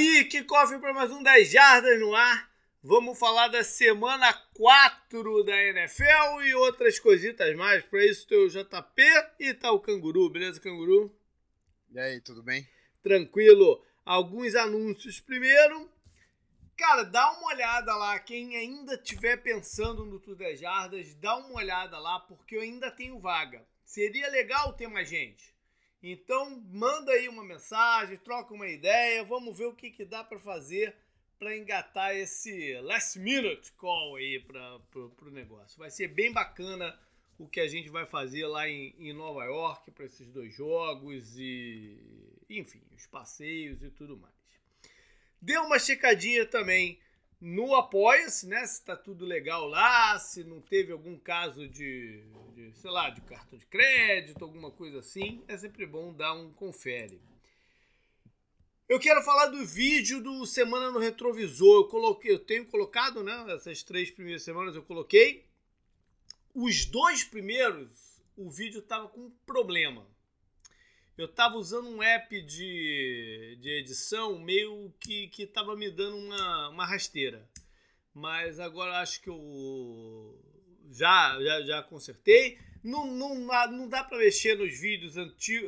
aí, que cofre para mais um 10 Jardas no ar. Vamos falar da semana 4 da NFL e outras coisitas mais. Para isso tem o JP e tá o Canguru, beleza, Canguru? E aí, tudo bem? Tranquilo. Alguns anúncios primeiro. Cara, dá uma olhada lá. Quem ainda estiver pensando no Tour 10 Jardas, dá uma olhada lá, porque eu ainda tenho vaga. Seria legal ter mais gente. Então, manda aí uma mensagem, troca uma ideia, vamos ver o que, que dá para fazer para engatar esse last minute call aí para o negócio. Vai ser bem bacana o que a gente vai fazer lá em, em Nova York para esses dois jogos e, enfim, os passeios e tudo mais. Dê uma checadinha também no Apoia-se, né? Se tá tudo legal lá, se não teve algum caso de, de, sei lá, de cartão de crédito, alguma coisa assim, é sempre bom dar um confere. Eu quero falar do vídeo do Semana no Retrovisor. Eu coloquei, eu tenho colocado, né? Essas três primeiras semanas eu coloquei. Os dois primeiros, o vídeo tava com problema eu tava usando um app de, de edição meio que, que tava me dando uma, uma rasteira. Mas agora acho que eu já, já, já consertei. Não, não, não dá para mexer nos vídeos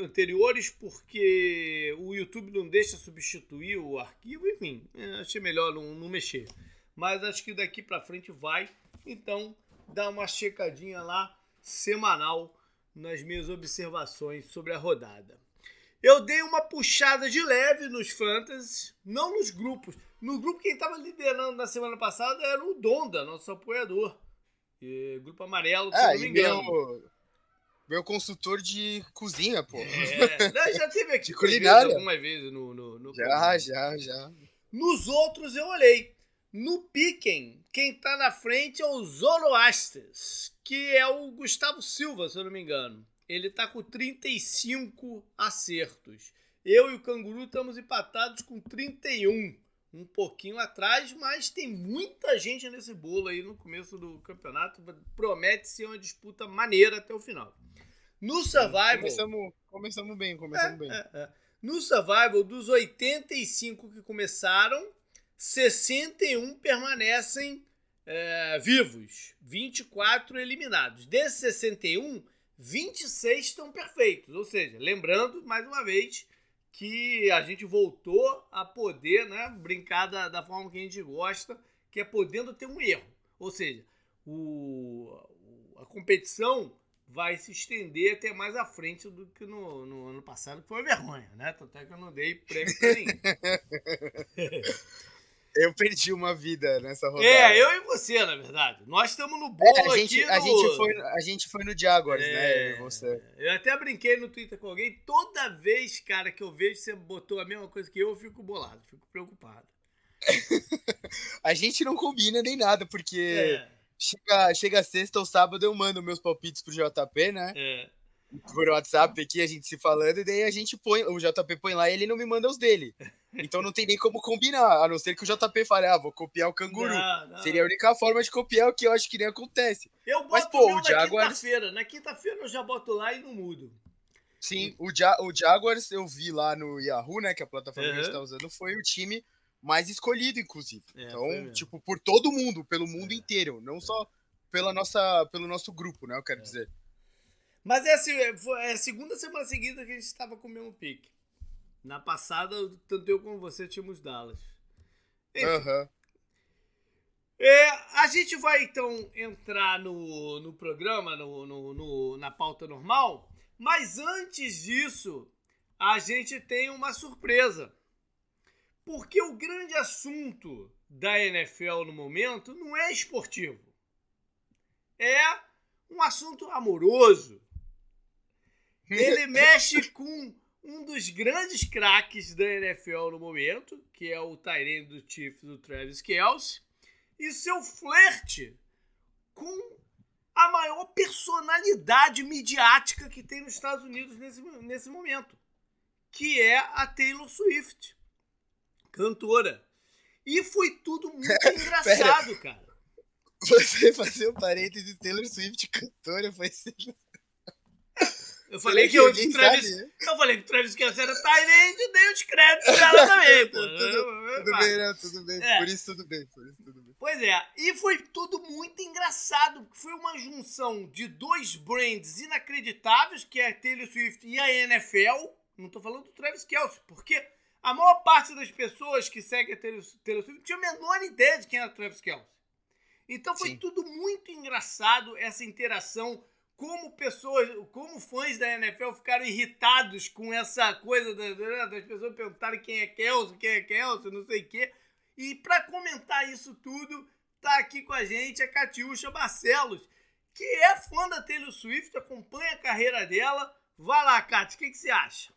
anteriores porque o YouTube não deixa substituir o arquivo. Enfim, é, achei melhor não, não mexer. Mas acho que daqui para frente vai. Então, dá uma checadinha lá semanal nas minhas observações sobre a rodada. Eu dei uma puxada de leve nos fantasies, não nos grupos. No grupo, quem estava liderando na semana passada era o Donda, nosso apoiador. E, grupo amarelo, se é, não me engano. Meu, meu consultor de cozinha, pô. É, já teve aqui culinária algumas vezes no, no, no Já, programa. já, já. Nos outros eu olhei. No Piquen, quem tá na frente é o Zoroasters, que é o Gustavo Silva, se eu não me engano. Ele tá com 35 acertos. Eu e o Canguru estamos empatados com 31. Um pouquinho atrás, mas tem muita gente nesse bolo aí no começo do campeonato. Promete ser uma disputa maneira até o final. No Survival. Começamos, começamos bem, começamos é, bem. É, é. No Survival, dos 85 que começaram, 61 permanecem é, vivos, 24 eliminados. Desses 61, 26 estão perfeitos. Ou seja, lembrando, mais uma vez, que a gente voltou a poder né, brincar da, da forma que a gente gosta, que é podendo ter um erro. Ou seja, o, a competição vai se estender até mais à frente do que no, no ano passado, que foi vergonha, né? Tanto é que eu não dei prêmio pra ninguém. Eu perdi uma vida nessa rodada. É, eu e você, na verdade. Nós estamos no bolo é, a gente, aqui. A, gente foi, a gente foi no Jaguars, é, né? Eu e você. Eu até brinquei no Twitter com alguém. Toda vez, cara, que eu vejo você botou a mesma coisa que eu, eu fico bolado, fico preocupado. a gente não combina nem nada, porque é. chega, chega sexta ou sábado eu mando meus palpites pro JP, né? É por WhatsApp aqui, a gente se falando, e daí a gente põe, o JP põe lá e ele não me manda os dele. Então não tem nem como combinar, a não ser que o JP fale, ah, vou copiar o canguru. Não, não. Seria a única forma de copiar o que eu acho que nem acontece. Eu boto Mas, pô, o Jaguars... na quinta-feira. Na quinta-feira eu já boto lá e não mudo. Sim, o, ja o Jaguars eu vi lá no Yahoo, né, que é a plataforma uhum. que a gente tá usando, foi o time mais escolhido, inclusive. É, então, tipo, por todo mundo, pelo mundo é. inteiro, não só pela nossa, pelo nosso grupo, né, eu quero é. dizer. Mas é, assim, é a segunda semana seguida que a gente estava com o mesmo pique. Na passada, tanto eu como você tínhamos Dallas. Uhum. É, a gente vai então entrar no, no programa, no, no, no, na pauta normal, mas antes disso, a gente tem uma surpresa. Porque o grande assunto da NFL no momento não é esportivo. É um assunto amoroso. Ele mexe com um dos grandes craques da NFL no momento, que é o Tyrene do Chiefs, do Travis Kelce, e seu flerte com a maior personalidade midiática que tem nos Estados Unidos nesse, nesse momento, que é a Taylor Swift, cantora. E foi tudo muito engraçado, cara. Você fazer um parênteses Taylor Swift cantora foi Eu falei que, que o Travis. Sabe, né? Eu falei que o Travis Kelce era Tyrande e dei os créditos dela também, pô. tudo, tudo bem, né? Tudo bem. É. Por isso tudo bem. Por isso tudo bem. Pois é. E foi tudo muito engraçado. Foi uma junção de dois brands inacreditáveis, que é a Taylor Swift e a NFL. Não tô falando do Travis Kelce, porque a maior parte das pessoas que seguem a Taylor, Taylor Swift tinha a menor ideia de quem era o Travis Kelce. Então foi Sim. tudo muito engraçado essa interação como pessoas, como fãs da NFL ficaram irritados com essa coisa das, das pessoas perguntarem quem é Kelso, quem é Kelso, não sei o quê. E para comentar isso tudo, tá aqui com a gente a Catiúcha Barcelos, que é fã da Taylor Swift, acompanha a carreira dela. Vai lá, Cati, o que, que você acha?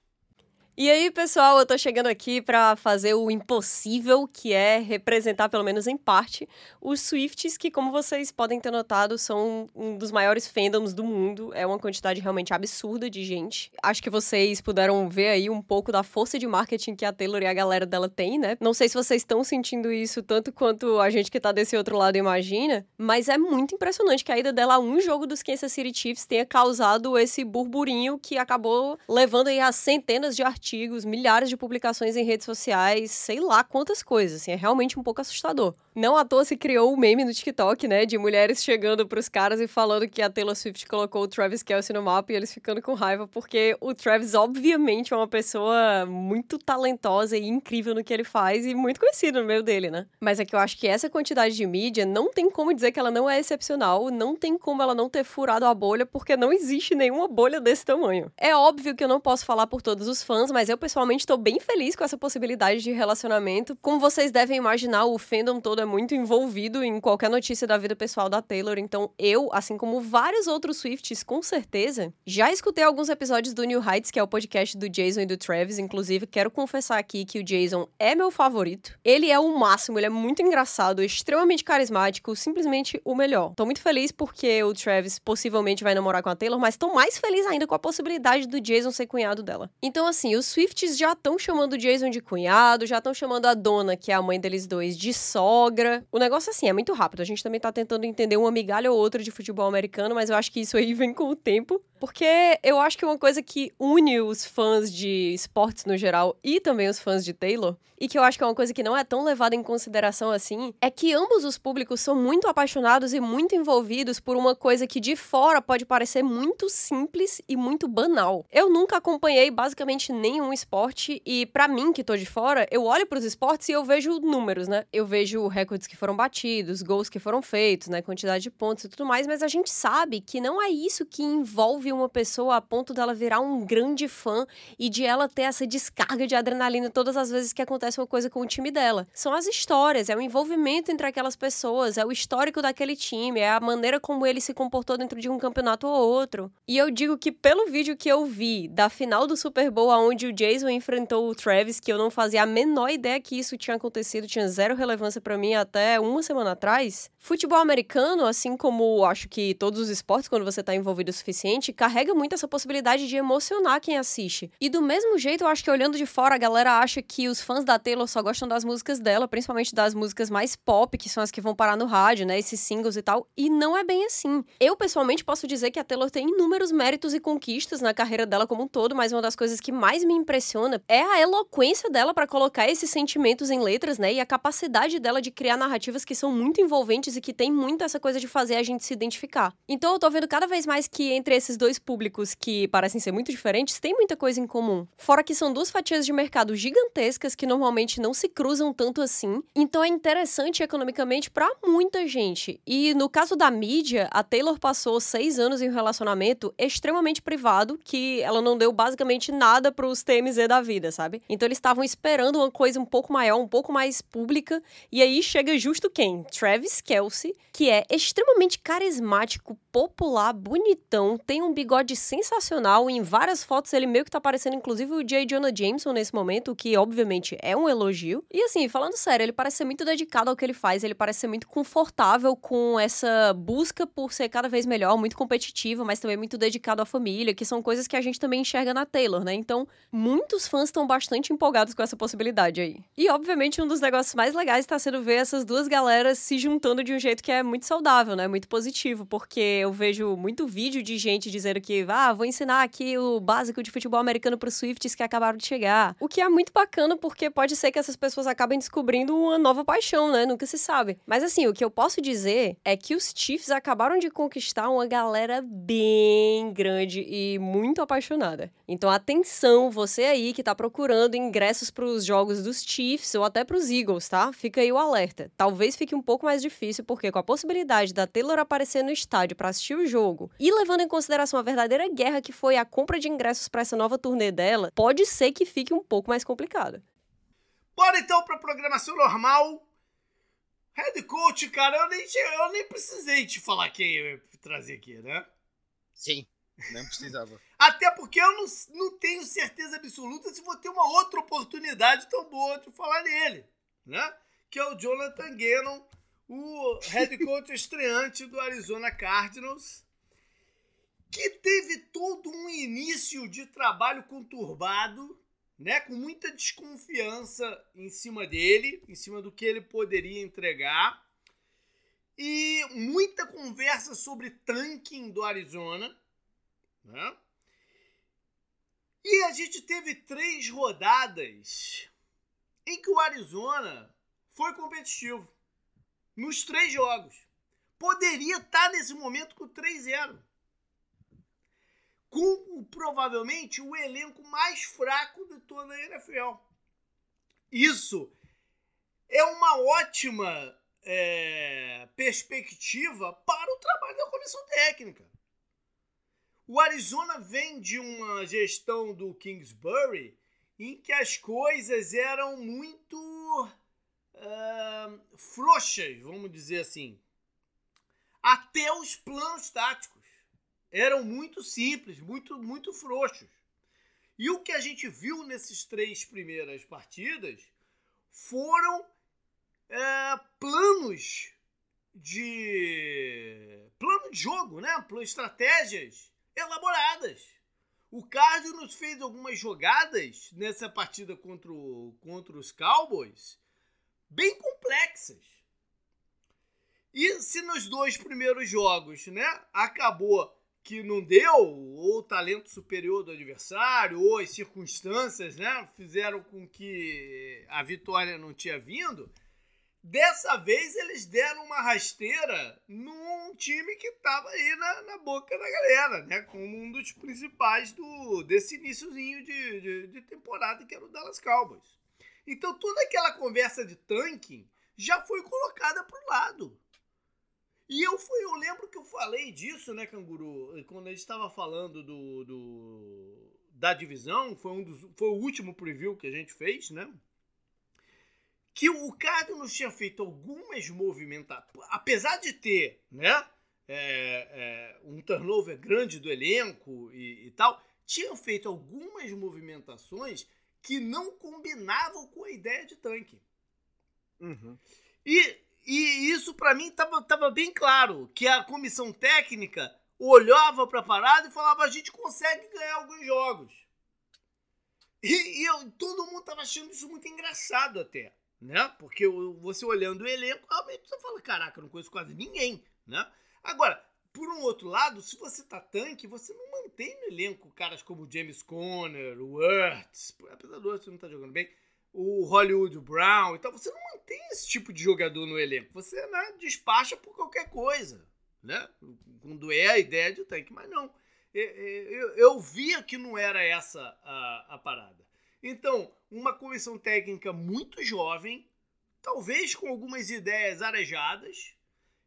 E aí, pessoal, eu tô chegando aqui para fazer o impossível, que é representar, pelo menos em parte, os Swifts, que, como vocês podem ter notado, são um dos maiores fandoms do mundo. É uma quantidade realmente absurda de gente. Acho que vocês puderam ver aí um pouco da força de marketing que a Taylor e a galera dela tem, né? Não sei se vocês estão sentindo isso tanto quanto a gente que tá desse outro lado imagina, mas é muito impressionante que a ida dela a um jogo dos Kansas City Chiefs tenha causado esse burburinho que acabou levando aí a centenas de artigos artigos, milhares de publicações em redes sociais, sei lá quantas coisas, assim, é realmente um pouco assustador. Não à toa se criou o um meme no TikTok, né, de mulheres chegando pros caras e falando que a Taylor Swift colocou o Travis Kelce no mapa e eles ficando com raiva, porque o Travis, obviamente, é uma pessoa muito talentosa e incrível no que ele faz e muito conhecido no meio dele, né? Mas é que eu acho que essa quantidade de mídia não tem como dizer que ela não é excepcional, não tem como ela não ter furado a bolha, porque não existe nenhuma bolha desse tamanho. É óbvio que eu não posso falar por todos os fãs, mas eu pessoalmente estou bem feliz com essa possibilidade de relacionamento. Como vocês devem imaginar, o fandom todo é muito envolvido em qualquer notícia da vida pessoal da Taylor, então eu, assim como vários outros Swifts, com certeza, já escutei alguns episódios do New Heights, que é o podcast do Jason e do Travis, inclusive quero confessar aqui que o Jason é meu favorito. Ele é o máximo, ele é muito engraçado, extremamente carismático, simplesmente o melhor. Tô muito feliz porque o Travis possivelmente vai namorar com a Taylor, mas tô mais feliz ainda com a possibilidade do Jason ser cunhado dela. Então assim, os Swifts já estão chamando o Jason de cunhado, já estão chamando a dona, que é a mãe deles dois, de sogra. O negócio, assim, é muito rápido. A gente também tá tentando entender uma migalha ou outra de futebol americano, mas eu acho que isso aí vem com o tempo. Porque eu acho que uma coisa que une os fãs de esportes no geral e também os fãs de Taylor, e que eu acho que é uma coisa que não é tão levada em consideração assim, é que ambos os públicos são muito apaixonados e muito envolvidos por uma coisa que de fora pode parecer muito simples e muito banal. Eu nunca acompanhei basicamente nenhum esporte e para mim que tô de fora, eu olho para os esportes e eu vejo números, né? Eu vejo recordes que foram batidos, gols que foram feitos, né, quantidade de pontos e tudo mais, mas a gente sabe que não é isso que envolve uma pessoa a ponto dela virar um grande fã e de ela ter essa descarga de adrenalina todas as vezes que acontece uma coisa com o time dela. São as histórias, é o envolvimento entre aquelas pessoas, é o histórico daquele time, é a maneira como ele se comportou dentro de um campeonato ou outro. E eu digo que pelo vídeo que eu vi da final do Super Bowl, onde o Jason enfrentou o Travis, que eu não fazia a menor ideia que isso tinha acontecido, tinha zero relevância para mim até uma semana atrás. Futebol americano, assim como acho que todos os esportes, quando você tá envolvido o suficiente, carrega muito essa possibilidade de emocionar quem assiste. E do mesmo jeito, eu acho que olhando de fora, a galera acha que os fãs da Taylor só gostam das músicas dela, principalmente das músicas mais pop, que são as que vão parar no rádio, né? Esses singles e tal. E não é bem assim. Eu, pessoalmente, posso dizer que a Taylor tem inúmeros méritos e conquistas na carreira dela como um todo, mas uma das coisas que mais me impressiona é a eloquência dela para colocar esses sentimentos em letras, né? E a capacidade dela de criar narrativas que são muito envolventes e que tem muito essa coisa de fazer a gente se identificar. Então eu tô vendo cada vez mais que entre esses dois públicos que parecem ser muito diferentes, tem muita coisa em comum. Fora que são duas fatias de mercado gigantescas que normalmente não se cruzam tanto assim. Então é interessante economicamente para muita gente. E no caso da mídia, a Taylor passou seis anos em um relacionamento extremamente privado, que ela não deu basicamente nada pros TMZ da vida, sabe? Então eles estavam esperando uma coisa um pouco maior, um pouco mais pública. E aí chega justo quem? Travis Kelsey, que é extremamente carismático, popular, bonitão, tem um bigode sensacional. Em várias fotos ele meio que tá parecendo, inclusive, o J. Jonah Jameson nesse momento, o que obviamente é um elogio. E assim, falando sério, ele parece ser muito dedicado ao que ele faz, ele parece ser muito confortável com essa busca por ser cada vez melhor, muito competitivo, mas também muito dedicado à família, que são coisas que a gente também enxerga na Taylor, né? Então, muitos fãs estão bastante empolgados com essa possibilidade aí. E, obviamente, um dos negócios mais legais está sendo ver essas duas galeras se juntando de um jeito que é muito saudável, né? Muito positivo, porque eu vejo muito vídeo de gente dizendo que, ah, vou ensinar aqui o básico de futebol americano para os Swifts que acabaram de chegar. O que é muito bacana, porque pode ser que essas pessoas acabem descobrindo uma nova paixão, né? Nunca se sabe. Mas, assim, o que eu posso dizer é que os Chiefs acabaram de conquistar uma galera bem grande e muito apaixonada. Então, atenção, você aí que tá procurando ingressos para os jogos dos Chiefs ou até para os Eagles, tá? Fica aí o alerta. Talvez fique um pouco mais difícil porque com a possibilidade da Taylor aparecer no estádio para assistir o jogo e levando em consideração a verdadeira guerra que foi a compra de ingressos para essa nova turnê dela, pode ser que fique um pouco mais complicado. Bora então para programação normal. Head coach, cara, eu nem, eu nem precisei te falar quem eu ia trazer aqui, né? Sim. Precisava. Até porque eu não, não tenho certeza absoluta se vou ter uma outra oportunidade tão boa de falar nele, né? Que é o Jonathan Gannon, o head coach estreante do Arizona Cardinals, que teve todo um início de trabalho conturbado, né? Com muita desconfiança em cima dele, em cima do que ele poderia entregar. E muita conversa sobre tanking do Arizona né? E a gente teve três rodadas em que o Arizona foi competitivo. Nos três jogos. Poderia estar nesse momento com 3-0. Com provavelmente o elenco mais fraco de toda a NFL. Isso é uma ótima é, perspectiva para o trabalho da comissão técnica. O Arizona vem de uma gestão do Kingsbury em que as coisas eram muito uh, frouxas, vamos dizer assim. Até os planos táticos eram muito simples, muito, muito frouxos. E o que a gente viu nesses três primeiras partidas foram uh, planos de plano de jogo, né? Estratégias elaboradas. O Cardinals fez algumas jogadas nessa partida contra, o, contra os Cowboys bem complexas. E se nos dois primeiros jogos, né, acabou que não deu, ou o talento superior do adversário, ou as circunstâncias, né, fizeram com que a vitória não tinha vindo, Dessa vez eles deram uma rasteira num time que estava aí na, na, boca da galera, né? Como um dos principais do, desse iníciozinho de, de, de, temporada, que era o Dallas Cowboys. Então toda aquela conversa de tanking já foi colocada para o lado. E eu fui, eu lembro que eu falei disso, né, Canguru? Quando a gente estava falando do, do, da divisão, foi, um dos, foi o último preview que a gente fez, né? Que o Cardinals tinha feito algumas movimentações, apesar de ter né, é, é, um turnover grande do elenco e, e, tal, tinham feito algumas movimentações que não combinavam com a ideia de tanque. Uhum. E, e isso para mim estava bem claro, que a comissão técnica olhava para a parada e falava, a gente consegue ganhar alguns jogos. E, e eu, todo mundo estava achando isso muito engraçado até né? Porque você olhando o elenco, realmente você fala, caraca, eu não conheço quase ninguém, né? Agora, por um outro lado, se você tá tanque, você não mantém no elenco caras como James Conner, o Ertz, apesar do Ertz não tá jogando bem, o Hollywood Brown, então você não mantém esse tipo de jogador no elenco. Você né, despacha por qualquer coisa, né? Quando é a ideia de tanque, mas não. Eu, eu, eu via que não era essa a, a parada. Então, uma comissão técnica muito jovem, talvez com algumas ideias arejadas.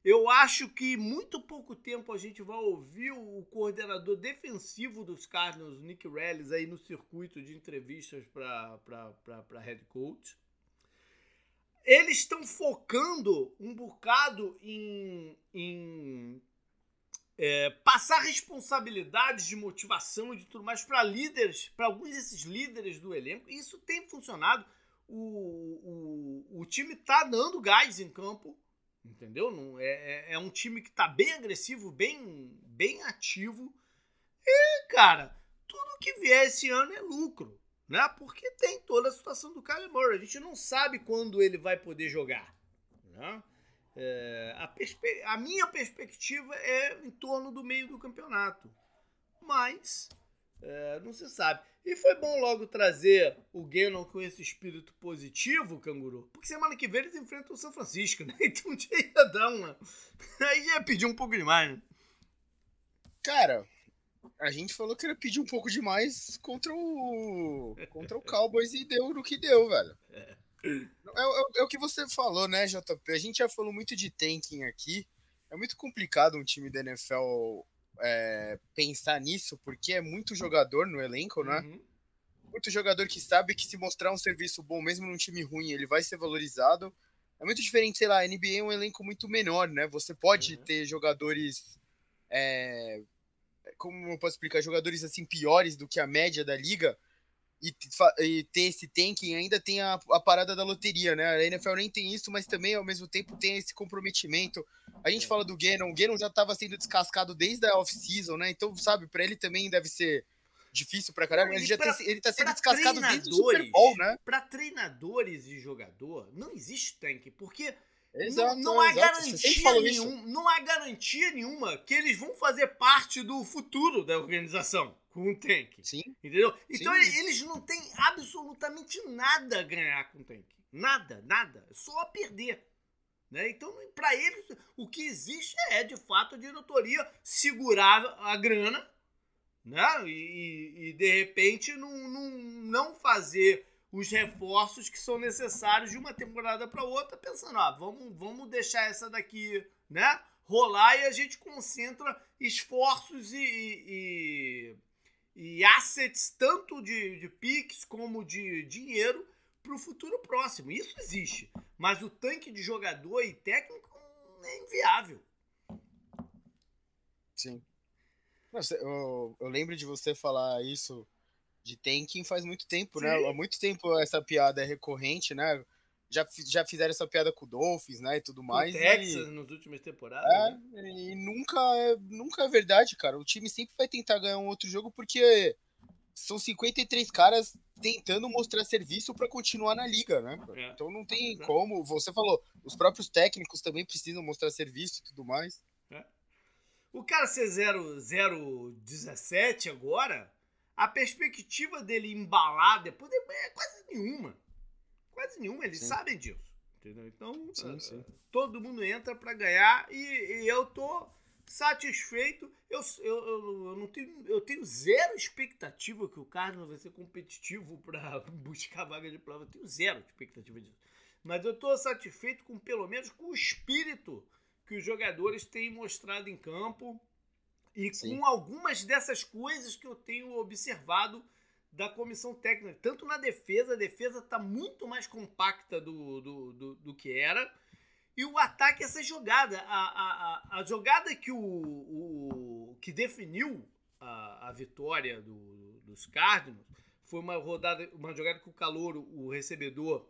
Eu acho que muito pouco tempo a gente vai ouvir o coordenador defensivo dos Cardinals, Nick Rellis, aí no circuito de entrevistas para head coach. Eles estão focando um bocado em, em é, passar responsabilidades de motivação e de tudo mais para líderes, para alguns desses líderes do elenco. E isso tem funcionado. O, o, o time tá dando gás em campo, entendeu? Não, é, é, é um time que tá bem agressivo, bem, bem ativo. E, cara, tudo que vier esse ano é lucro. né? Porque tem toda a situação do Kyler Murray. A gente não sabe quando ele vai poder jogar, né? É, a, a, minha perspectiva é em torno do meio do campeonato, mas é, não se sabe. E foi bom logo trazer o Gannon com esse espírito positivo, canguru, porque semana que vem eles enfrentam o São Francisco, né? Então já ia dar uma. Aí já ia pedir um pouco demais, né? Cara, a gente falou que ia pedir um pouco demais contra o. contra o Cowboys e deu no que deu, velho. É. É, é, é, o que você falou, né, JP? A gente já falou muito de tanking aqui. É muito complicado um time da NFL é, pensar nisso, porque é muito jogador no elenco, né? Uhum. Muito jogador que sabe que se mostrar um serviço bom, mesmo num time ruim, ele vai ser valorizado. É muito diferente, sei lá, a NBA é um elenco muito menor, né? Você pode uhum. ter jogadores. É, como eu posso explicar? Jogadores assim piores do que a média da liga e, e, ter esse tanking, ainda tem a, a, parada da loteria, né? A NFL nem tem isso, mas também ao mesmo tempo tem esse comprometimento. A gente é. fala do Gannon, o Gannon já estava sendo descascado desde a off-season, né? Então, sabe, para ele também deve ser difícil pra caramba. Ele, já pra, tem, ele tá sendo descascado desde o Super Bowl, né? Pra treinadores e jogador, não existe tank, porque Exato, não, não há exato. garantia nenhuma, não há garantia nenhuma que eles vão fazer parte do futuro da organização com o tank. Sim. Entendeu? Então Sim. eles não têm absolutamente nada a ganhar com o tank. Nada, nada. É só a perder. Né? Então, para eles, o que existe é, de fato, a diretoria segurar a grana né? e, e de repente, não, não, não fazer os reforços que são necessários de uma temporada para outra, pensando, ah, vamos, vamos deixar essa daqui né, rolar e a gente concentra esforços e, e, e assets, tanto de, de PIX como de dinheiro, para o futuro próximo. Isso existe. Mas o tanque de jogador e técnico é inviável. Sim. Eu, eu lembro de você falar isso de tanking faz muito tempo, né? Sim. né? Há muito tempo essa piada é recorrente, né? Já, já fizeram essa piada com o Dolphins, né? E tudo mais. O Texas e, nas últimas temporadas. É, né? e nunca é, nunca é verdade, cara. O time sempre vai tentar ganhar um outro jogo porque são 53 caras tentando mostrar serviço para continuar na liga, né? É. Então não tem é. como. Você falou, os próprios técnicos também precisam mostrar serviço e tudo mais. É. O cara ser 0-17 agora a perspectiva dele embalar depois é quase nenhuma. Quase nenhuma, eles sim. sabem disso. Entendeu? Então, sim, uh, sim. todo mundo entra para ganhar e, e, eu tô satisfeito. Eu, eu, eu, não tenho, eu tenho zero expectativa que o Cardinals vai ser competitivo para buscar vaga de prova. Eu tenho zero expectativa disso. Mas eu tô satisfeito com pelo menos com o espírito que os jogadores têm mostrado em campo e Sim. com algumas dessas coisas que eu tenho observado da comissão técnica. Tanto na defesa, a defesa está muito mais compacta do, do, do, do, que era. E o ataque, essa jogada. A, a, a, jogada que, o, o, que definiu a, a vitória do, dos Cardinals foi uma rodada, uma jogada que o calor, o recebedor,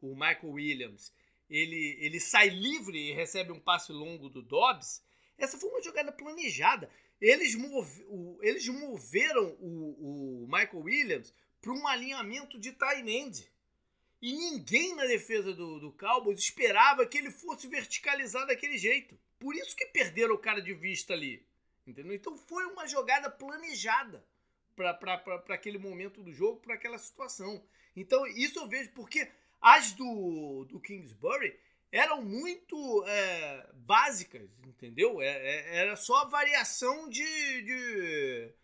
o Michael Williams, ele, ele sai livre e recebe um passe longo do Dobbs. Essa foi uma jogada planejada. Eles, move, o, eles moveram o, o Michael Williams para um alinhamento de tight end. E ninguém na defesa do, do Cowboys esperava que ele fosse verticalizar daquele jeito. Por isso que perderam o cara de vista ali. Entendeu? Então foi uma jogada planejada para aquele momento do jogo, para aquela situação. Então isso eu vejo, porque as do, do Kingsbury eram muito é, básicas, entendeu? É, é, era só variação de, de,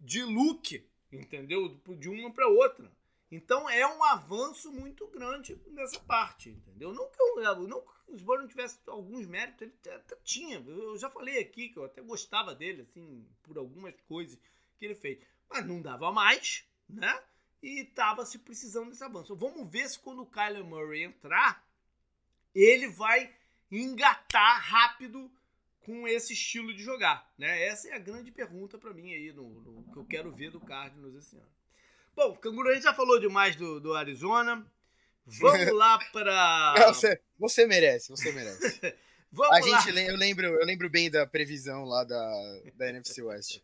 de look, entendeu? De uma para outra. Então é um avanço muito grande nessa parte, entendeu? Não que, eu, não que o Osborne não tivesse alguns méritos, ele até tinha. Eu já falei aqui que eu até gostava dele, assim, por algumas coisas que ele fez. Mas não dava mais, né? E estava se precisando desse avanço. Vamos ver se quando o Kyler Murray entrar, ele vai engatar rápido com esse estilo de jogar, né? Essa é a grande pergunta para mim aí no, no, que eu quero ver do Cardinals esse ano. Bom, Canguru, a gente já falou demais do, do Arizona. Vamos lá para você, você merece, você merece. Vamos a lá. gente eu lembro, eu lembro bem da previsão lá da, da NFC West.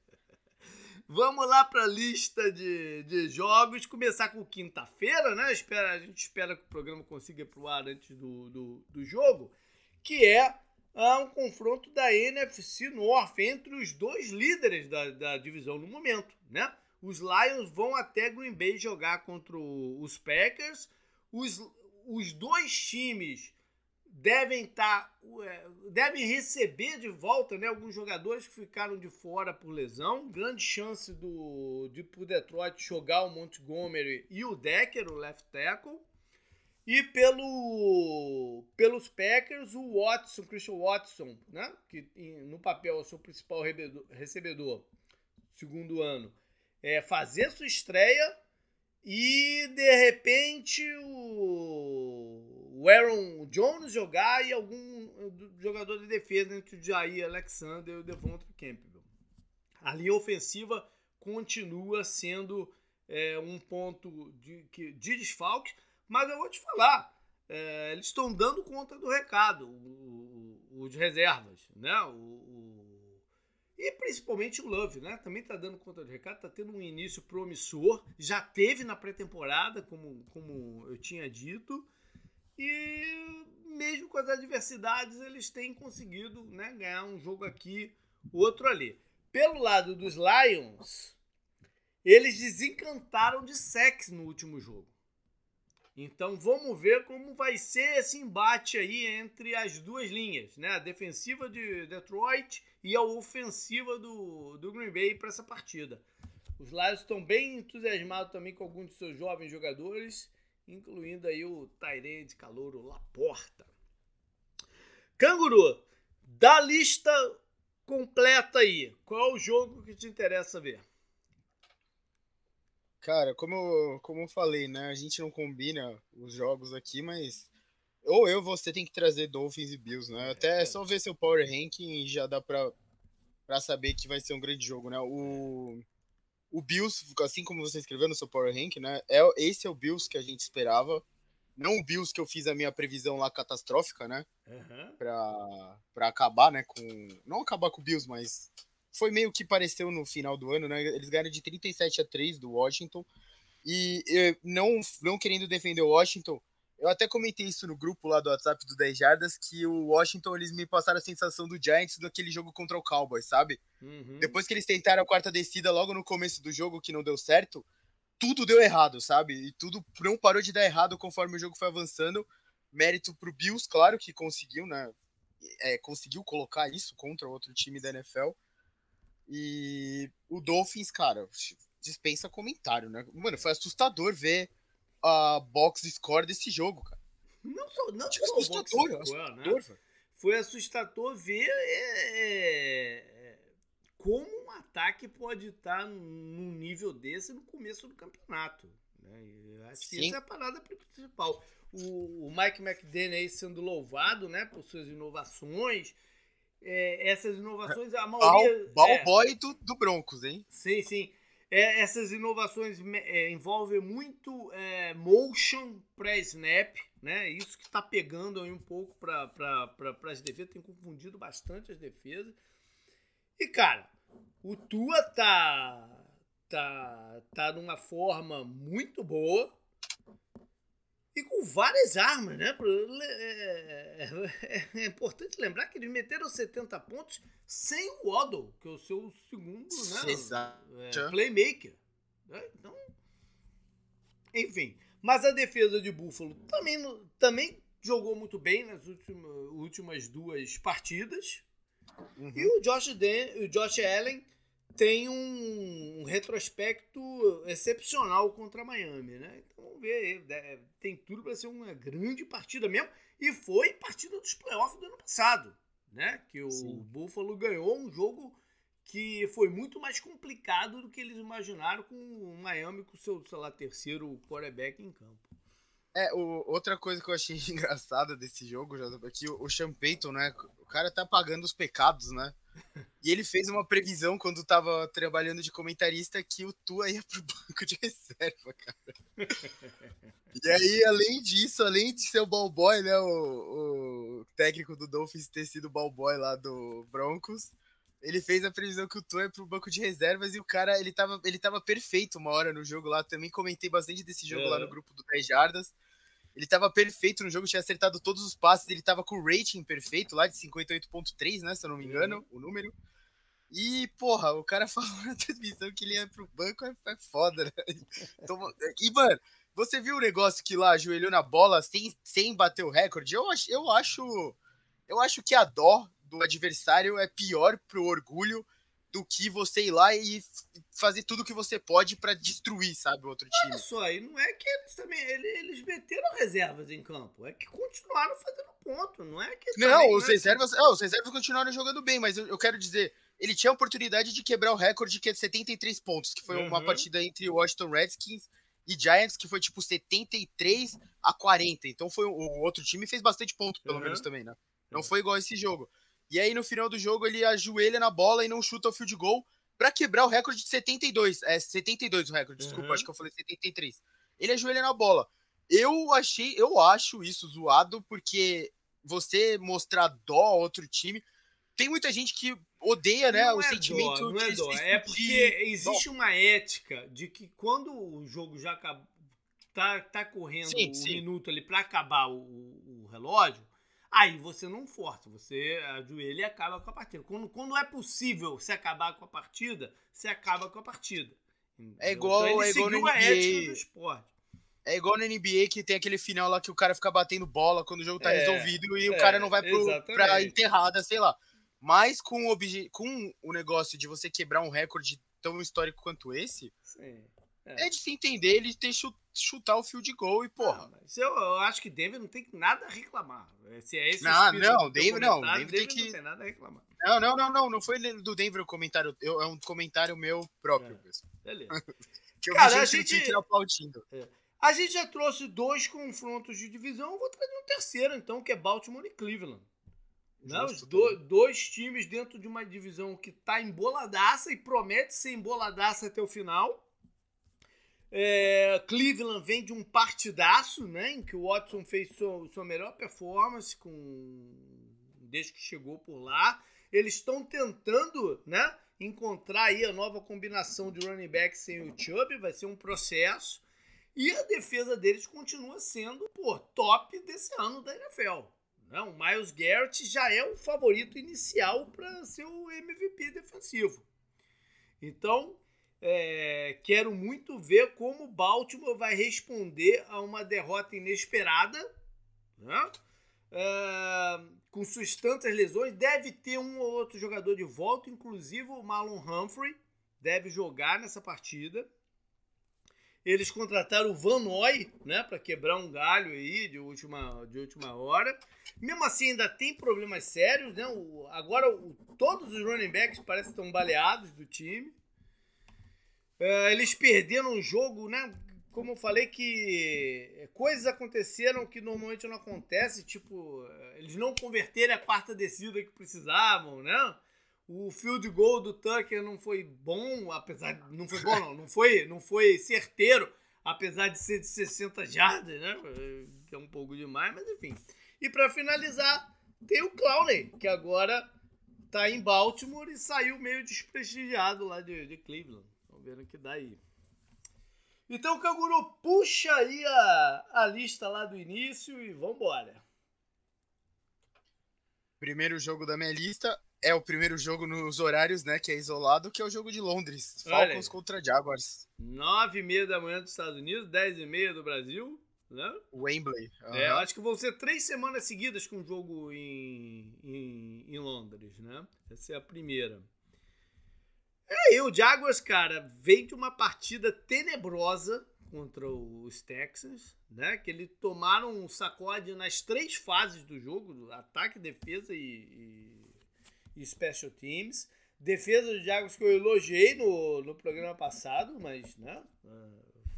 Vamos lá para a lista de, de jogos. Começar com quinta-feira, né? Espera, a gente espera que o programa consiga ir pro ar antes do, do, do jogo. Que é ah, um confronto da NFC North entre os dois líderes da, da divisão no momento, né? Os Lions vão até Green Bay jogar contra os Packers. Os, os dois times devem estar tá, devem receber de volta né, alguns jogadores que ficaram de fora por lesão. Grande chance do, de por Detroit jogar o Montgomery e o Decker, o left tackle. E pelo, pelos Packers, o Watson, Christian Watson, né, que no papel é o seu principal recebedor, segundo ano, é fazer sua estreia e de repente o, o Aaron Jones jogar e algum jogador de defesa entre o Jair Alexander e o Devonta Campbell. A linha ofensiva continua sendo é, um ponto de, de desfalque, mas eu vou te falar, é, eles estão dando conta do recado, os reservas, né? O, e principalmente o Love, né? Também tá dando conta do recado, tá tendo um início promissor. Já teve na pré-temporada, como, como eu tinha dito. E mesmo com as adversidades, eles têm conseguido né, ganhar um jogo aqui, outro ali. Pelo lado dos Lions, eles desencantaram de sex no último jogo. Então vamos ver como vai ser esse embate aí entre as duas linhas, né? A defensiva de Detroit e a ofensiva do, do Green Bay para essa partida. Os Lions estão bem entusiasmados também com alguns de seus jovens jogadores, incluindo aí o Tyrande Calouro Laporta. Canguru, da lista completa aí, qual é o jogo que te interessa ver? Cara, como, como eu falei, né? A gente não combina os jogos aqui, mas ou eu você tem que trazer Dolphins e Bills, né? Até é só ver seu Power Ranking já dá pra, pra saber que vai ser um grande jogo, né? O, o Bills, assim como você escreveu no seu Power Ranking, né? É, esse é o Bills que a gente esperava. Não o Bills que eu fiz a minha previsão lá catastrófica, né? Uhum. Pra, pra acabar, né? Com. Não acabar com o Bills, mas foi meio que pareceu no final do ano, né? Eles ganharam de 37 a 3 do Washington. E não, não querendo defender o Washington, eu até comentei isso no grupo lá do WhatsApp do 10 Jardas, que o Washington, eles me passaram a sensação do Giants daquele jogo contra o Cowboys, sabe? Uhum. Depois que eles tentaram a quarta descida logo no começo do jogo, que não deu certo, tudo deu errado, sabe? E tudo não parou de dar errado conforme o jogo foi avançando. Mérito pro Bills, claro que conseguiu, né? É, conseguiu colocar isso contra outro time da NFL. E o Dolphins, cara, dispensa comentário, né? Mano, foi assustador ver a box score desse jogo, cara. Não só, não tipo, só assustador, box score, né? Foi assustador ver é, é, como um ataque pode estar num nível desse no começo do campeonato. Né? acho que essa é a parada principal. O, o Mike McDaniel sendo louvado né, por suas inovações. É, essas inovações, a maioria. Ball, é, boy do, do Broncos, hein? Sim, sim. É, essas inovações é, envolvem muito é, motion pré-snap, né? Isso que está pegando aí um pouco para pra, as defesas, tem confundido bastante as defesas. E, cara, o Tua tá, tá, tá numa forma muito boa e com várias armas, né? É, é, é, importante lembrar que eles meteram 70 pontos sem o Waddle, que é o seu segundo né? Exato. É, playmaker. Né? Então, enfim. Mas a defesa de Buffalo também, também jogou muito bem nas últimas, últimas duas partidas. Uhum. E o Josh, Den, o Josh Allen tem um, um, retrospecto excepcional contra Miami, né? Então vamos ver, é, tem tudo para ser uma grande partida mesmo. E foi partida dos playoffs do ano passado, né? Que o Sim. Buffalo ganhou um jogo que foi muito mais complicado do que eles imaginaram com o Miami com o seu, sei lá, terceiro quarterback em campo. É, o, outra coisa que eu achei engraçada desse jogo, é que o, o Sean Payton, né? O cara tá pagando os pecados, né? E ele fez uma previsão quando tava trabalhando de comentarista que o Tua ia pro banco de reserva, cara. E aí, além disso, além de ser o ball boy, né? O, o técnico do Dolphins ter sido o ball boy lá do Broncos, ele fez a previsão que o Tua é pro banco de reservas e o cara, ele tava, ele tava perfeito uma hora no jogo lá. Também comentei bastante desse jogo é. lá no grupo do 10 Jardas. Ele tava perfeito no jogo, tinha acertado todos os passes, ele tava com o rating perfeito lá de 58.3, né, se eu não me engano, uhum. o número. E, porra, o cara falou na transmissão que ele ia pro banco, é, é foda, né? Então, e, mano, você viu o negócio que lá ajoelhou na bola sem, sem bater o recorde? Eu, eu acho. Eu acho que a dó do adversário é pior pro orgulho do que você ir lá e fazer tudo que você pode para destruir, sabe, o outro time. Olha só, e não é que eles também eles meteram reservas em campo, é que continuaram fazendo ponto, não é que Não, também, os não é reservas, oh, os reservas continuaram jogando bem, mas eu, eu, quero dizer, ele tinha a oportunidade de quebrar o recorde que é 73 pontos, que foi uhum. uma partida entre Washington Redskins e Giants que foi tipo 73 a 40. Então foi o outro time fez bastante ponto pelo uhum. menos também, né? Não foi igual esse jogo. E aí no final do jogo ele ajoelha na bola e não chuta o field goal para quebrar o recorde de 72. É 72 o recorde, desculpa, uhum. acho que eu falei 73. Ele ajoelha na bola. Eu achei, eu acho isso zoado porque você mostrar dó a outro time, tem muita gente que odeia, né, não o é sentimento dó, não é dó, é porque existe uma ética de que quando o jogo já tá, tá correndo sim, um sim. minuto ali para acabar o, o relógio, Aí você não força, você ajoelha e acaba com a partida. Quando, quando é possível se acabar com a partida, você acaba com a partida. É igual, então, é igual no NBA. É igual no NBA que tem aquele final lá que o cara fica batendo bola quando o jogo tá é, resolvido e é, o cara não vai pro, pra enterrada, sei lá. Mas com o, com o negócio de você quebrar um recorde tão histórico quanto esse, Sim. É. é de se entender ele ter chutar o fio de gol e, porra. Não, eu, eu, acho que Denver não tem nada a reclamar. Se é esse não, não, Denver não. Denver, Denver tem que. Não tem nada a reclamar. Não, não, não, não. Não foi do Denver o comentário. Eu, é um comentário meu próprio. É. Beleza. que eu Cara, a gente. É. A gente já trouxe dois confrontos de divisão. Eu vou trazer um terceiro, então, que é Baltimore e Cleveland. Não, do, dois times dentro de uma divisão que tá emboladaça e promete ser emboladaça até o final. É, Cleveland vem de um partidaço, né, em que o Watson fez sua, sua melhor performance com desde que chegou por lá. Eles estão tentando, né, encontrar aí a nova combinação de running back sem o Chubb, vai ser um processo. E a defesa deles continua sendo, pô, top desse ano da NFL. Né? O Miles Garrett já é o favorito inicial para ser o MVP defensivo. Então, é, quero muito ver como o Baltimore vai responder a uma derrota inesperada, né? é, com suas tantas lesões. Deve ter um ou outro jogador de volta, inclusive o Marlon Humphrey deve jogar nessa partida. Eles contrataram o Van Noy, né, para quebrar um galho aí de última, de última hora. Mesmo assim, ainda tem problemas sérios, né? O, agora, o, todos os running backs parecem estão baleados do time. É, eles perderam um jogo, né? Como eu falei que coisas aconteceram que normalmente não acontece, tipo, eles não converteram a quarta descida que precisavam, né? O field goal do Tucker não foi bom, apesar de, não foi bom não, não foi, não foi certeiro, apesar de ser de 60 jardas, né? Que é um pouco demais, mas enfim. E para finalizar, tem o Clowney, que agora tá em Baltimore e saiu meio desprestigiado lá de, de Cleveland vendo que dá aí. Então, Canguru, puxa aí a, a lista lá do início e vambora. Primeiro jogo da minha lista é o primeiro jogo nos horários, né, que é isolado, que é o jogo de Londres. Falcons contra Jaguars. Nove e meia da manhã dos Estados Unidos, dez e meia do Brasil, né? Wembley. Uhum. É, acho que vão ser três semanas seguidas com o jogo em, em, em Londres, né? Essa é a primeira. É, o Jaguars, cara, veio de uma partida tenebrosa contra os Texans, né? Que eles tomaram um sacode nas três fases do jogo, ataque, defesa e, e, e special teams. Defesa do Jaguars que eu elogiei no, no programa passado, mas né, ah,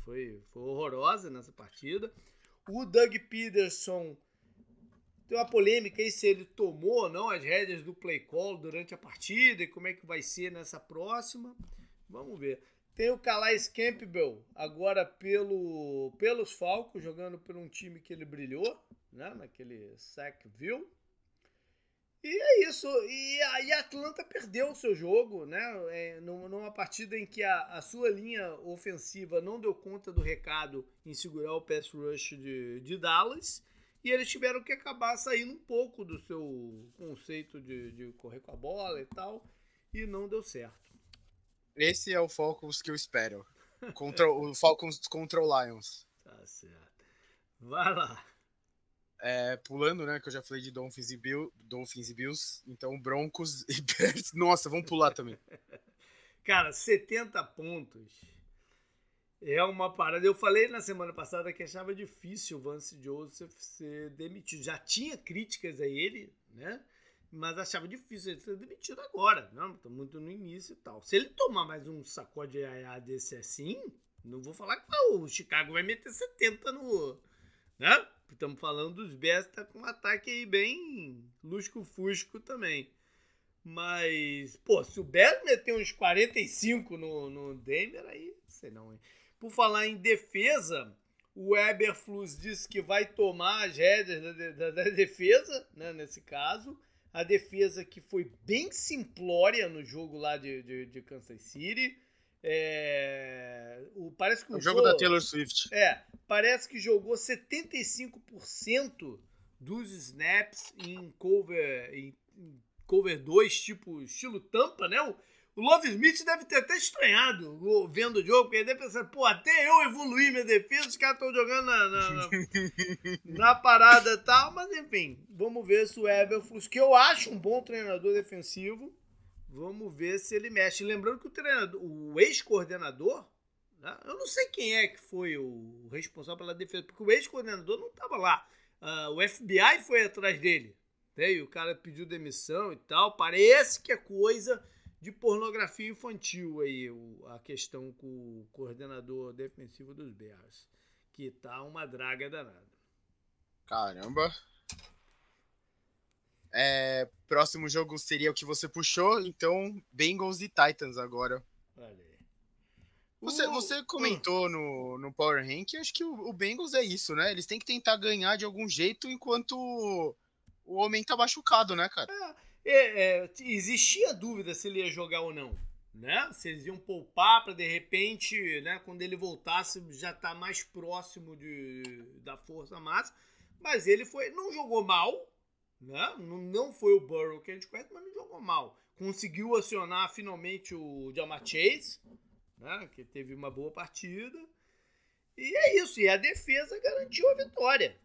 foi, foi horrorosa nessa partida. O Doug Peterson tem uma polêmica aí se ele tomou ou não as rédeas do play call durante a partida e como é que vai ser nessa próxima. Vamos ver. Tem o Calais Campbell agora pelo, pelos Falcons, jogando por um time que ele brilhou, né, naquele Sackville. E é isso. E a, e a Atlanta perdeu o seu jogo, né? É, numa partida em que a, a, sua linha ofensiva não deu conta do recado em segurar o pass rush de, de Dallas. E eles tiveram que acabar saindo um pouco do seu conceito de, de correr com a bola e tal. E não deu certo. Esse é o Falcons que eu espero. Contra, o Falcons contra o Lions. Tá certo. Vai lá. É, pulando, né? Que eu já falei de Dolphins e, Bill, Dolphins e Bills. Então, Broncos e Bears. Nossa, vamos pular também. Cara, 70 pontos. É uma parada. Eu falei na semana passada que achava difícil o Vance Joseph ser demitido. Já tinha críticas a ele, né? Mas achava difícil ele ser demitido agora. Não, tá muito no início e tal. Se ele tomar mais um sacode AA desse assim, não vou falar que o Chicago vai meter 70 no. Né? Estamos falando dos Bears, tá com um ataque aí bem lusco-fusco também. Mas, pô, se o Bears meter uns 45 no, no Denver, aí sei não, hein? Por falar em defesa, o Eberflus disse que vai tomar as rédeas da, da, da, defesa, né, nesse caso. A defesa que foi bem simplória no jogo lá de, de, de Kansas City. É, o, parece que o, o jogo da Taylor Swift. É, parece que jogou 75% dos snaps em cover, em, em cover 2, tipo estilo tampa, né? O, o Love Smith deve ter até estranhado vendo o jogo, porque ele deve pensar, pô, até eu evoluí minha defesa, os caras estão jogando na, na, na, na parada e tal, mas enfim, vamos ver se o Everflux, que eu acho um bom treinador defensivo, Vamos ver se ele mexe. Lembrando que o treinador, o ex-coordenador, né? eu não sei quem é que foi o responsável pela defesa, porque o ex-coordenador não estava lá. Uh, o FBI foi atrás dele. Né? E o cara pediu demissão e tal. Parece que é coisa de pornografia infantil aí, a questão com o coordenador defensivo dos Bears. Que tá uma draga danada. Caramba. É, próximo jogo seria o que você puxou, então Bengals e Titans agora. Você, você comentou no, no Power Rank, acho que o, o, Bengals é isso, né? Eles têm que tentar ganhar de algum jeito enquanto o homem tá machucado, né, cara? É, é, é, existia dúvida se ele ia jogar ou não, né? Se eles iam poupar para de repente, né, quando ele voltasse, já tá mais próximo de, da força máxima. Mas ele foi, não jogou mal, né? Não foi o Burrow que a gente conhece, mas não jogou mal. Conseguiu acionar finalmente o Jamar Chase, né? que teve uma boa partida. E é isso. E a defesa garantiu a vitória.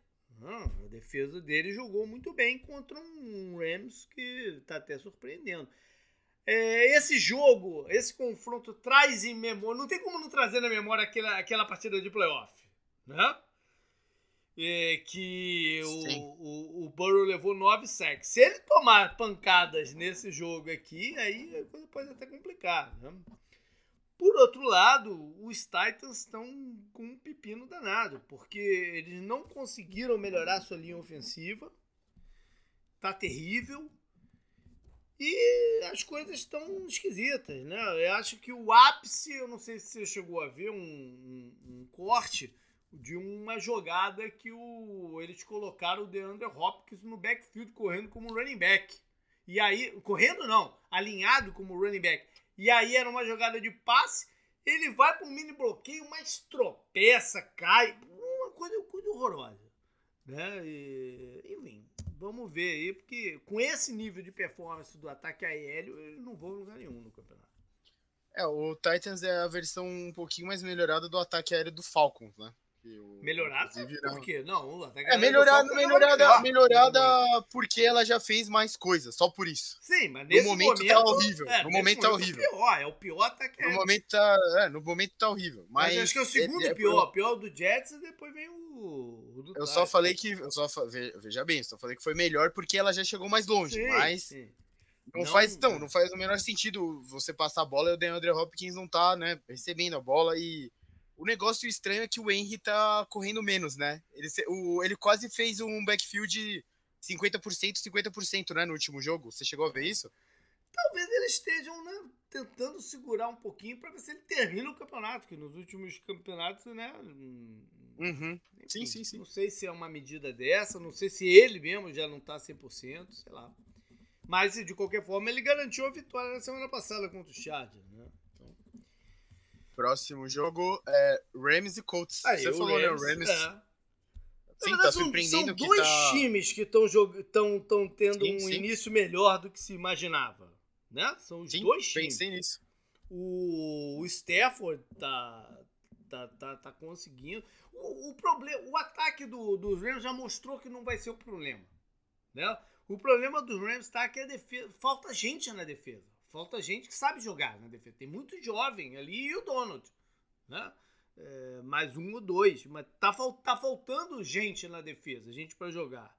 a defesa dele jogou muito bem contra um Rams que está até surpreendendo. É, esse jogo, esse confronto traz em memória. Não tem como não trazer na memória aquela, aquela partida de playoff. Né? É, que o, o, o, Burrow levou nove sacks. Se ele tomar pancadas nesse jogo aqui, aí a coisa pode até complicar. Né? Por outro lado, os Titans estão com um pepino danado, porque eles não conseguiram melhorar sua linha ofensiva. Tá terrível. E as coisas estão esquisitas, né? Eu acho que o ápice, eu não sei se você chegou a ver um, um, um corte, de uma jogada que o, eles colocaram o DeAndre Hopkins no backfield correndo como running back. E aí, correndo não, alinhado como running back. E aí era uma jogada de passe, ele vai para um mini bloqueio, mas tropeça, cai, uma coisa, coisa horrorosa. Né? E, enfim, vamos ver aí, porque com esse nível de performance do ataque aéreo, eles não vão lugar nenhum no campeonato. É, o Titans é a versão um pouquinho mais melhorada do ataque aéreo do Falcons, né? Melhorada? Por quê? Não, é melhorada, melhorada, melhorada porque ela já fez mais coisas, só por isso. Sim, mas nesse no momento, momento tá horrível. É, no momento tá horrível. É o pior, é o pior ataque. No momento tá, é, no momento tá horrível, mas, mas acho que é o segundo é, é pior, é, pior do Jets e depois vem o, o Eu só falei que eu só veja bem, só falei que foi melhor porque ela já chegou mais longe, sim, mas sim. Não, não, faz, então, não faz o menor sentido você passar a bola e o DeAndre Hopkins não tá, né, recebendo a bola e o negócio estranho é que o Henry tá correndo menos, né? Ele, o, ele quase fez um backfield 50%, 50%, né, no último jogo. Você chegou a ver isso? Talvez eles estejam né, tentando segurar um pouquinho para ver se ele termina o campeonato, que nos últimos campeonatos, né? Uhum. Enfim, sim, sim, sim. Não sei se é uma medida dessa, não sei se ele mesmo já não tá 100%, sei lá. Mas, de qualquer forma, ele garantiu a vitória na semana passada contra o Chargers, né? Próximo jogo é Rams e Colts. Aí, Você falou, Rams, né? O Rams. É. Sim, tá surpreendendo são, são dois tá... times que estão tão tendo sim, um sim. início melhor do que se imaginava. Né? São os sim, dois times. Pensei nisso. O, o Stafford tá, tá, tá, tá conseguindo. O, o, problema, o ataque do, dos Rams já mostrou que não vai ser o problema. Né? O problema dos Rams tá que a defesa. Falta gente na defesa. Falta gente que sabe jogar na defesa. Tem muito jovem ali e o Donald. Né? É, mais um ou dois. Mas tá, tá faltando gente na defesa, gente para jogar.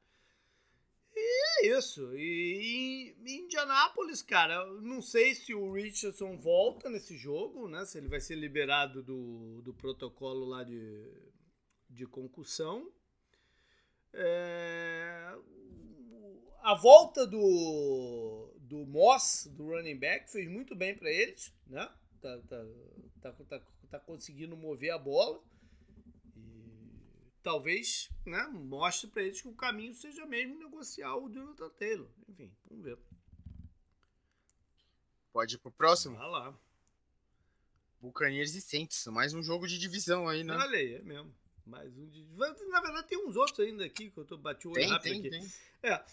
E é isso. E, e Indianápolis, cara, não sei se o Richardson volta nesse jogo, né? Se ele vai ser liberado do, do protocolo lá de, de concussão. É, a volta do, do Moss, do running back, fez muito bem para eles, né? Tá, tá, tá, tá, tá conseguindo mover a bola talvez né, mostre para eles que o caminho seja mesmo negociar o Jonathan Taylor. Enfim, vamos ver. Pode ir pro próximo? Vai lá. Buccaneers e Saints, mais um jogo de divisão aí, né? Olha aí, é mesmo. Mais um de... Na verdade, tem uns outros ainda aqui que eu tô bati o olho rápido tem, aqui. Tem. É.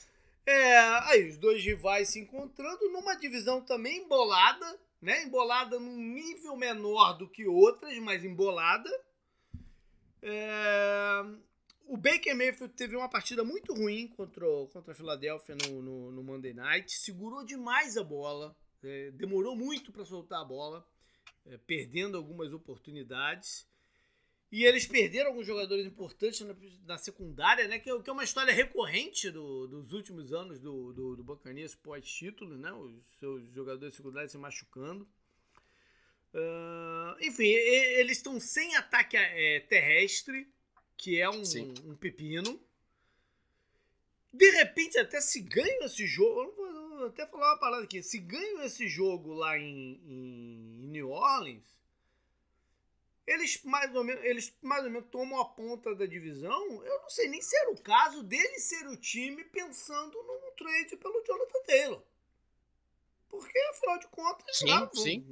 é. Aí, os dois rivais se encontrando numa divisão também embolada, né? Embolada num nível menor do que outras, mas embolada. É... O Baker Mayfield teve uma partida muito ruim contra, contra a Filadélfia no, no, no, Monday Night. Segurou demais a bola. É, demorou muito para soltar a bola, é, perdendo algumas oportunidades. E eles perderam alguns jogadores importantes na, na secundária, né? Que, é que, é uma história recorrente do, dos últimos anos do, do, do Buccaneers pós-título, né? Os seus jogadores secundários se machucando. Uh, enfim, eles estão sem ataque é, terrestre, que é um, um, pepino. De repente, até se ganham esse jogo. Vou até falar uma parada aqui. Se ganham esse jogo lá em, em, New Orleans, eles mais, ou menos, eles mais ou menos tomam a ponta da divisão. Eu não sei nem se era o caso dele ser o time pensando num trade pelo Jonathan Taylor. Porque, afinal de contas, sim, sim.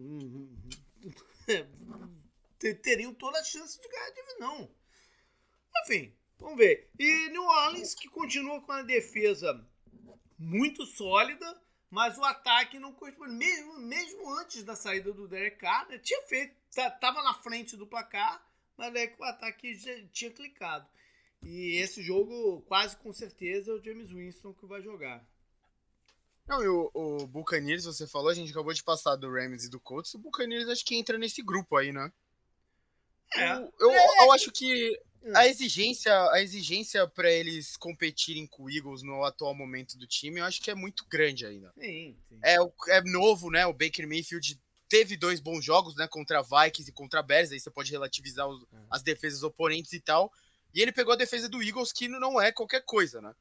Teriam toda a chance de ganhar a divisão. Enfim, vamos ver. E New Orleans, que continua com a defesa muito sólida, mas o ataque não corresponde. Mesmo, mesmo antes da saída do Derek Carr, né, tinha feito, estava na frente do placar, mas é que o ataque já tinha clicado. E esse jogo, quase com certeza, é o James Winston que vai jogar. Não, e o, o Buccaneers, você falou, a gente acabou de passar do Rams e do Colts, o Buccaneers acho que entra nesse grupo aí, né? É. Eu, eu, é. eu acho que. A exigência, a exigência para eles competirem com o Eagles no atual momento do time, eu acho que é muito grande ainda. Sim, sim. É, é novo, né? O Baker Mayfield teve dois bons jogos, né? Contra Vikings e contra Bears, aí você pode relativizar os, é. as defesas oponentes e tal. E ele pegou a defesa do Eagles, que não é qualquer coisa, né?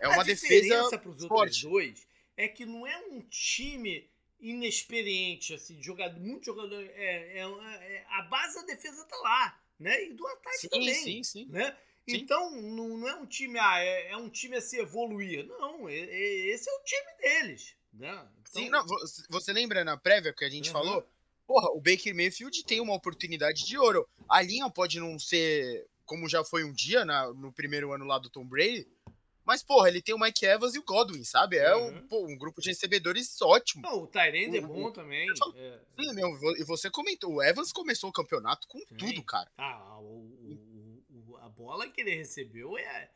É, é uma a defesa pros forte. dois é que não é um time inexperiente, assim, de jogador, muito jogador. É, é, é, a base da defesa tá lá, né? E do ataque sim, também. Sim, sim. Né? Sim. Então, não, não, é um time, ah, é, é, um time a se evoluir. Não, é, é, esse é o time deles. Né? Então... Sim, não, você lembra na prévia que a gente uhum. falou? Porra, o Baker Mayfield tem uma oportunidade de ouro. A linha pode não ser como já foi um dia na, no primeiro ano lá do Tom Brady, mas, porra, ele tem o Mike Evans e o Godwin, sabe? É uhum. um, pô, um grupo de recebedores ótimo. Não, o Tyrande é bom também. É. Sim, meu, e você comentou, o Evans começou o campeonato com Sim. tudo, cara. Ah, o, o, a bola que ele recebeu é,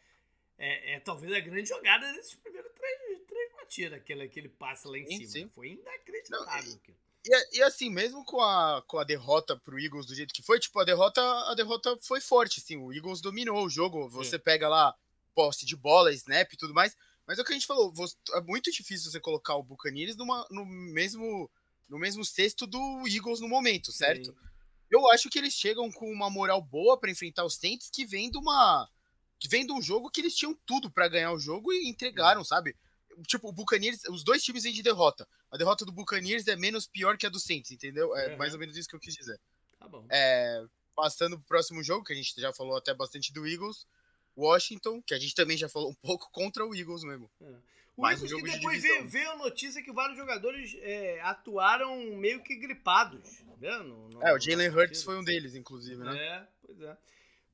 é, é, talvez a grande jogada desses primeiros três, três batidas, aquele, aquele passe lá em sim, cima. Sim. Foi inacreditável. Não, e, e, assim, mesmo com a, com a derrota pro Eagles do jeito que foi, tipo, a derrota, a derrota foi forte, assim, o Eagles dominou o jogo. Você Sim. pega lá posse de bola, snap e tudo mais. Mas é o que a gente falou, é muito difícil você colocar o Buccaneers numa, no, mesmo, no mesmo cesto do Eagles no momento, certo? Sim. Eu acho que eles chegam com uma moral boa para enfrentar os Saints, que vem de uma que vem de um jogo que eles tinham tudo para ganhar o jogo e entregaram, sabe? Tipo, o Buccaneers, os dois times vêm de derrota. A derrota do Buccaneers é menos pior que a do Saints, entendeu? É uhum. mais ou menos isso que eu quis dizer. Tá bom. É, passando pro próximo jogo, que a gente já falou até bastante do Eagles, Washington, que a gente também já falou um pouco, contra o Eagles mesmo. É. O Mais Eagles um que depois de veio, veio, a notícia que vários jogadores é, atuaram meio que gripados. Né? No, no, é, o Jalen Hurts foi um deles, inclusive, né? É, pois é.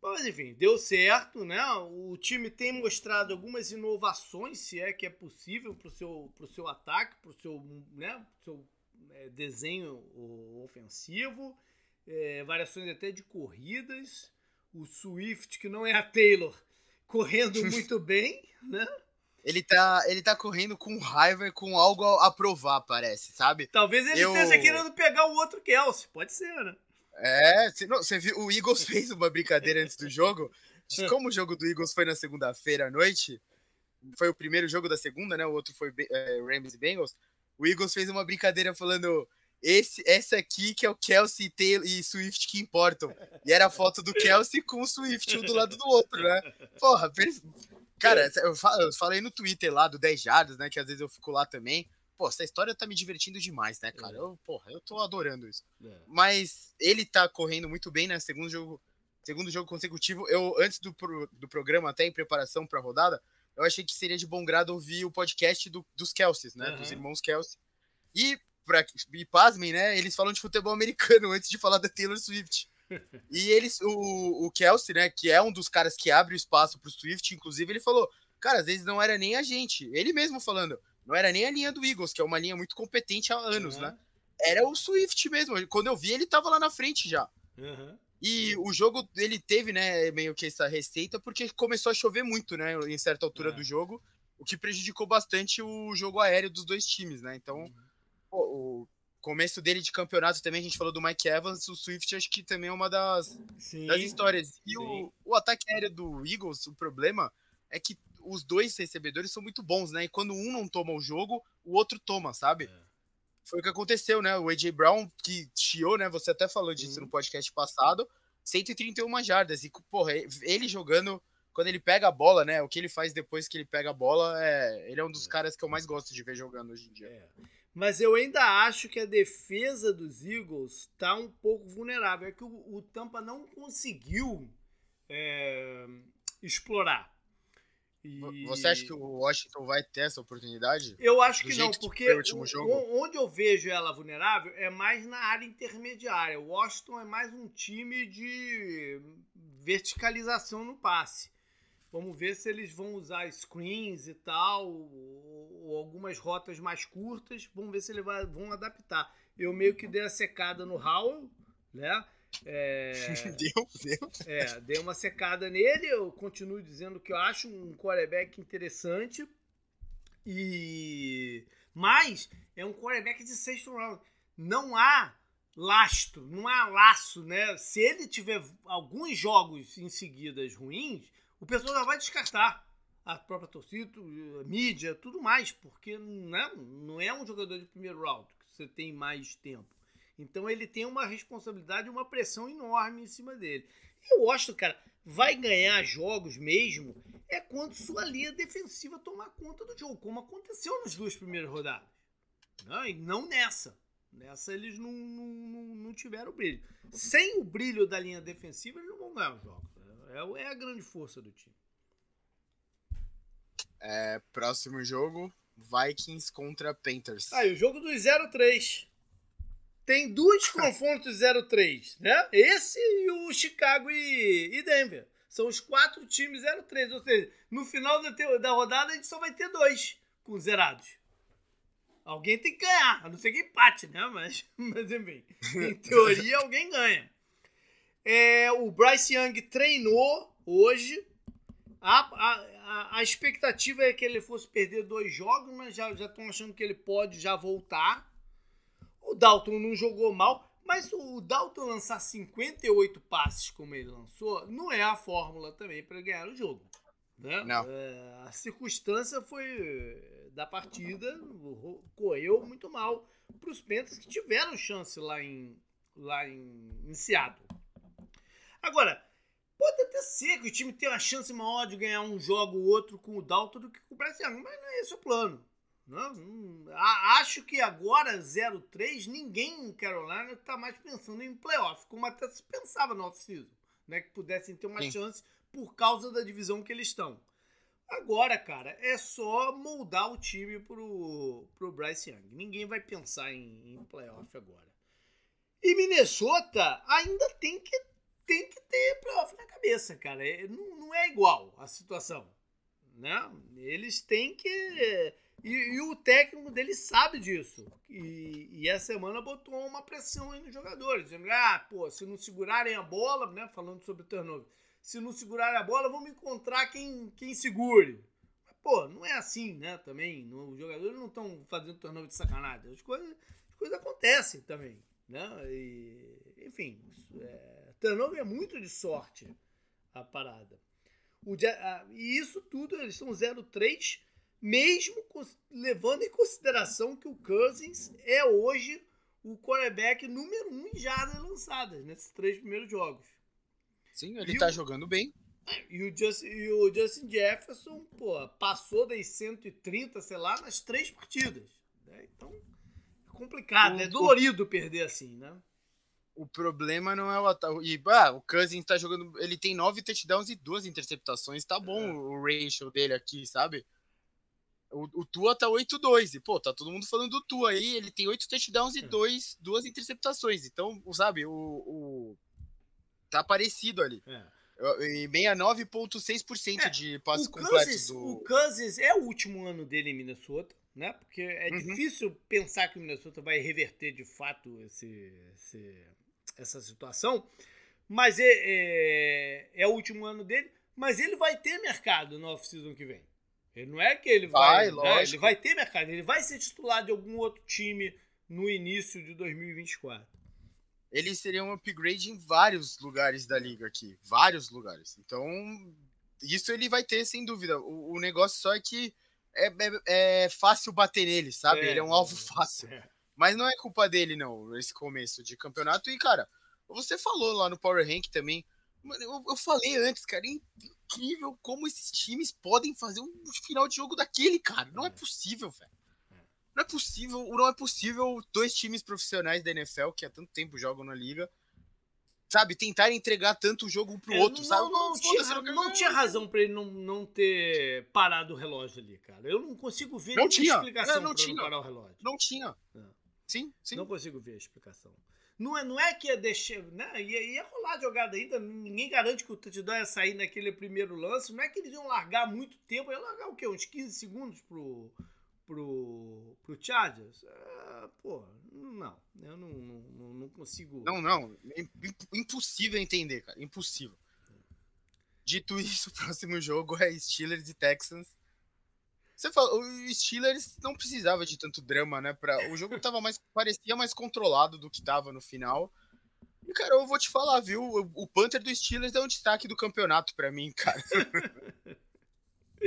Mas enfim, deu certo, né? O time tem mostrado algumas inovações, se é que é possível, para o seu, pro seu ataque, para o seu, né? Pro seu é, desenho ofensivo, é, variações até de corridas. O Swift, que não é a Taylor, correndo muito bem, né? Ele tá, ele tá correndo com raiva e com algo a provar, parece, sabe? Talvez ele Eu... esteja querendo pegar o outro Kelsey, pode ser, né? É, você viu, o Eagles fez uma brincadeira antes do jogo. Como o jogo do Eagles foi na segunda-feira à noite, foi o primeiro jogo da segunda, né? O outro foi é, Rams e Bengals. O Eagles fez uma brincadeira falando esse, essa aqui que é o Kelsey Taylor e Swift que importam. E era a foto do Kelsey com o Swift um do lado do outro, né? Porra, cara, eu falei no Twitter lá do 10 jardas, né? Que às vezes eu fico lá também pô, essa história tá me divertindo demais, né, cara? É. Eu, porra, eu tô adorando isso. É. Mas ele tá correndo muito bem, né? Segundo jogo, segundo jogo consecutivo. Eu, antes do, pro, do programa, até em preparação pra rodada, eu achei que seria de bom grado ouvir o podcast do, dos Kelseys, né? Uhum. Dos irmãos Kelsey. E, pra, e pasmem, né? Eles falam de futebol americano antes de falar da Taylor Swift. e eles, o, o Kelsey, né, que é um dos caras que abre o espaço pro Swift, inclusive, ele falou, cara, às vezes não era nem a gente. Ele mesmo falando, não era nem a linha do Eagles, que é uma linha muito competente há anos, uhum. né? Era o Swift mesmo. Quando eu vi, ele tava lá na frente já. Uhum. E o jogo, ele teve, né, meio que essa receita, porque começou a chover muito, né, em certa altura é. do jogo, o que prejudicou bastante o jogo aéreo dos dois times, né? Então, uhum. O começo dele de campeonato também, a gente falou do Mike Evans, o Swift acho que também é uma das, sim, das histórias. E o, o ataque aéreo do Eagles, o problema é que os dois recebedores são muito bons, né? E quando um não toma o jogo, o outro toma, sabe? É. Foi o que aconteceu, né? O AJ Brown, que chiou, né? Você até falou disso uhum. no podcast passado, 131 jardas. E, porra, ele jogando, quando ele pega a bola, né? O que ele faz depois que ele pega a bola, é... ele é um dos é. caras que eu mais gosto de ver jogando hoje em dia. É. Mas eu ainda acho que a defesa dos Eagles tá um pouco vulnerável. É que o, o Tampa não conseguiu é, explorar. E... Você acha que o Washington vai ter essa oportunidade? Eu acho que não, porque o, onde eu vejo ela vulnerável é mais na área intermediária. O Washington é mais um time de verticalização no passe. Vamos ver se eles vão usar screens e tal, ou, algumas rotas mais curtas. Vamos ver se eles vão adaptar. Eu meio que dei a secada no Howell, né? É, deu, deu. É, dei uma secada nele. Eu continuo dizendo que eu acho um quarterback interessante. E mas é um quarterback de sexto round. Não há lastro, não há laço, né? Se ele tiver alguns jogos em seguidas ruins, o pessoal já vai descartar a própria torcida, a mídia, tudo mais, porque não é, não é um jogador de primeiro round que você tem mais tempo. Então ele tem uma responsabilidade uma pressão enorme em cima dele. E o Washington, cara, vai ganhar jogos mesmo é quando sua linha defensiva tomar conta do jogo, como aconteceu nas duas primeiras rodadas. Não, e não nessa. Nessa eles não, não, não, tiveram brilho. Sem o brilho da linha defensiva, eles não vão ganhar os jogos. É, é a grande força do time. É, próximo jogo, Vikings contra Panthers. Ah, e o jogo dos 0-3 tem dois confrontos 0-3, né? Esse e o Chicago e, e, Denver. São os quatro times 0-3. Ou seja, no final da, te, da rodada a gente só vai ter dois com zerados. Alguém tem que ganhar, a não ser que empate, né? Mas, mas enfim, em teoria alguém ganha. É, o Bryce Young treinou hoje. A, a, a, expectativa é que ele fosse perder dois jogos, mas já estão achando que ele pode já voltar. O Dalton não jogou mal, mas o Dalton lançar 58 passes como ele lançou não é a fórmula também para ganhar o jogo. Né? Não. É, a circunstância foi da partida, correu muito mal para os Panthers que tiveram chance lá em, lá em, em Seattle. Agora, pode até ser que o time tenha uma chance maior de ganhar um jogo ou outro com o Dalton do que com o Bryce Young, mas não é esse o plano. Não, não, acho que agora 0-3, ninguém em Carolina está mais pensando em playoff, como até se pensava no off-season, né? Que pudessem ter uma Sim. chance por causa da divisão que eles estão. Agora, cara, é só moldar o time pro, pro Bryce Young. Ninguém vai pensar em, em playoff agora. E Minnesota ainda tem que, tem que ter playoff na cabeça, cara. É, não, não é igual a situação. Né? Eles têm que. E, e o técnico dele sabe disso. E, e essa semana botou uma pressão aí nos jogadores, dizendo: ah, pô, se não segurarem a bola, né? Falando sobre o turnover se não segurar a bola, vamos encontrar quem, quem segure. Mas, pô, não é assim, né? Também, os jogadores não estão fazendo turnover de sacanagem. As coisas, as coisas acontecem também, né? E, enfim, é, turnover é muito de sorte a parada. O, a, e isso tudo, eles são 0-3, mesmo levando em consideração que o Cousins é hoje o quarterback número 1 um em jardas lançadas nesses três primeiros jogos. Sim, ele e tá o... jogando bem. E o, Justin, e o Justin Jefferson, pô, passou das 130, sei lá, nas três partidas. Né? Então, é complicado, o, é dolorido o, perder assim, né? O problema não é o ataque. E, ah, o Cousins tá jogando. Ele tem nove touchdowns e duas interceptações. Tá bom é. o ratio dele aqui, sabe? O, o Tua tá 8-2. E, pô, tá todo mundo falando do Tua aí. Ele tem oito touchdowns e é. dois, duas interceptações. Então, sabe, o, o tá parecido ali. É. E 69,6% é, de passes completos. Do... O Cousins é o último ano dele em Minnesota, né? Porque é uhum. difícil pensar que o Minnesota vai reverter de fato esse, esse essa situação. Mas é, é, é, o último ano dele. Mas ele vai ter mercado no off-season que vem. Ele não é que ele vai. vai né? Ele vai ter mercado. Ele vai ser titular de algum outro time no início de 2024 ele seria um upgrade em vários lugares da liga aqui. Vários lugares. Então, isso ele vai ter, sem dúvida. O, o negócio só é que é, é, é fácil bater nele, sabe? É, ele é um alvo fácil. É. Mas não é culpa dele, não, esse começo de campeonato. E, cara, você falou lá no Power Rank também. Mano, eu, eu falei antes, cara, é incrível como esses times podem fazer um final de jogo daquele, cara. Não é, é possível, velho. Não é possível, não é possível dois times profissionais da NFL que há tanto tempo jogam na liga, sabe, tentar entregar tanto o jogo um pro é, outro, não, sabe? Não, não, tinha, não tinha razão para ele não, não ter parado o relógio ali, cara. Eu não consigo ver não tinha. explicação não, não tinha. não parar o relógio. Não tinha. É. Sim, sim. Não consigo ver a explicação. Não é, não é que ia deixar. Né? Ia, ia rolar a jogada ainda. Ninguém garante que o touchdown ia sair naquele primeiro lance. Não é que eles iam largar muito tempo. Ia largar o quê? Uns 15 segundos pro, pro, pro Chargers, é, pô, não. Eu não, não, não consigo. Não, não. Impossível entender, cara. Impossível. Dito isso, o próximo jogo é Steelers e Texans. Você falou, o Steelers não precisava de tanto drama, né? Pra, o jogo tava mais, parecia mais controlado do que tava no final. E, cara, eu vou te falar, viu? O, o Panther do Steelers é um destaque do campeonato para mim, cara.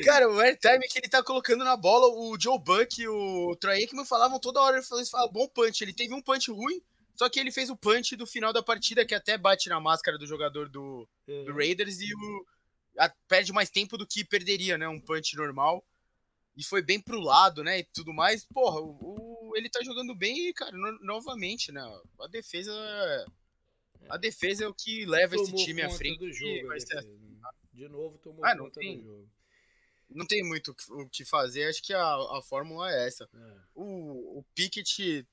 Cara, o airtime que ele tá colocando na bola, o Joe Buck e o Troy Aikman falavam toda hora, eles falavam, bom punch. Ele teve um punch ruim, só que ele fez o punch do final da partida, que até bate na máscara do jogador do, do é. Raiders e o, a, perde mais tempo do que perderia, né? Um punch normal. E foi bem pro lado, né? E tudo mais. Porra, o, o ele tá jogando bem e, cara, no, novamente, né? A defesa. A defesa é o que leva tomou esse time à frente. Do jogo. Assim. De novo tomou ah, conta tem... do jogo não tem muito o que fazer, acho que a, a fórmula é essa. É. O, o Pickett,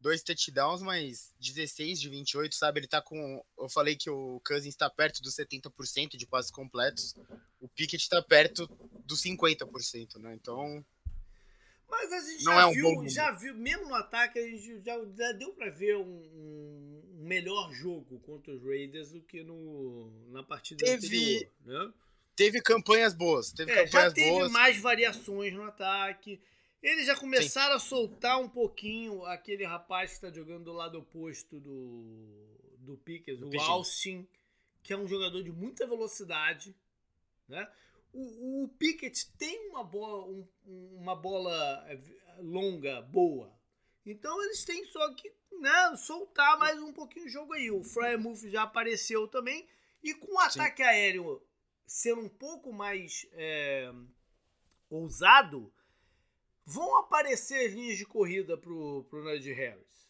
dois touchdowns, mas 16 de 28, sabe? Ele tá com. Eu falei que o Cousins está perto dos 70% de passes completos. O Pickett está perto dos 50%, né? Então. Mas a gente não já, é um viu, já viu, mesmo no ataque, a gente já, já deu para ver um, um, melhor jogo contra os Raiders do que no, na partida Teve, anterior, né? teve campanhas boas. Teve é, campanhas já teve boas. mais variações no ataque. Eles já começaram Sim. a soltar um pouquinho aquele rapaz que está jogando do lado oposto do, do Pickers, o Austin, que é um jogador de muita velocidade. Né? O, o Pickett tem uma bola, um, uma bola é, longa, boa. Então eles têm só que né, soltar mais um pouquinho o jogo aí. O Fryermuth já apareceu também. E com o ataque Sim. aéreo ser um pouco mais é, ousado, vão aparecer as linhas de corrida pro, pro Najee Harris.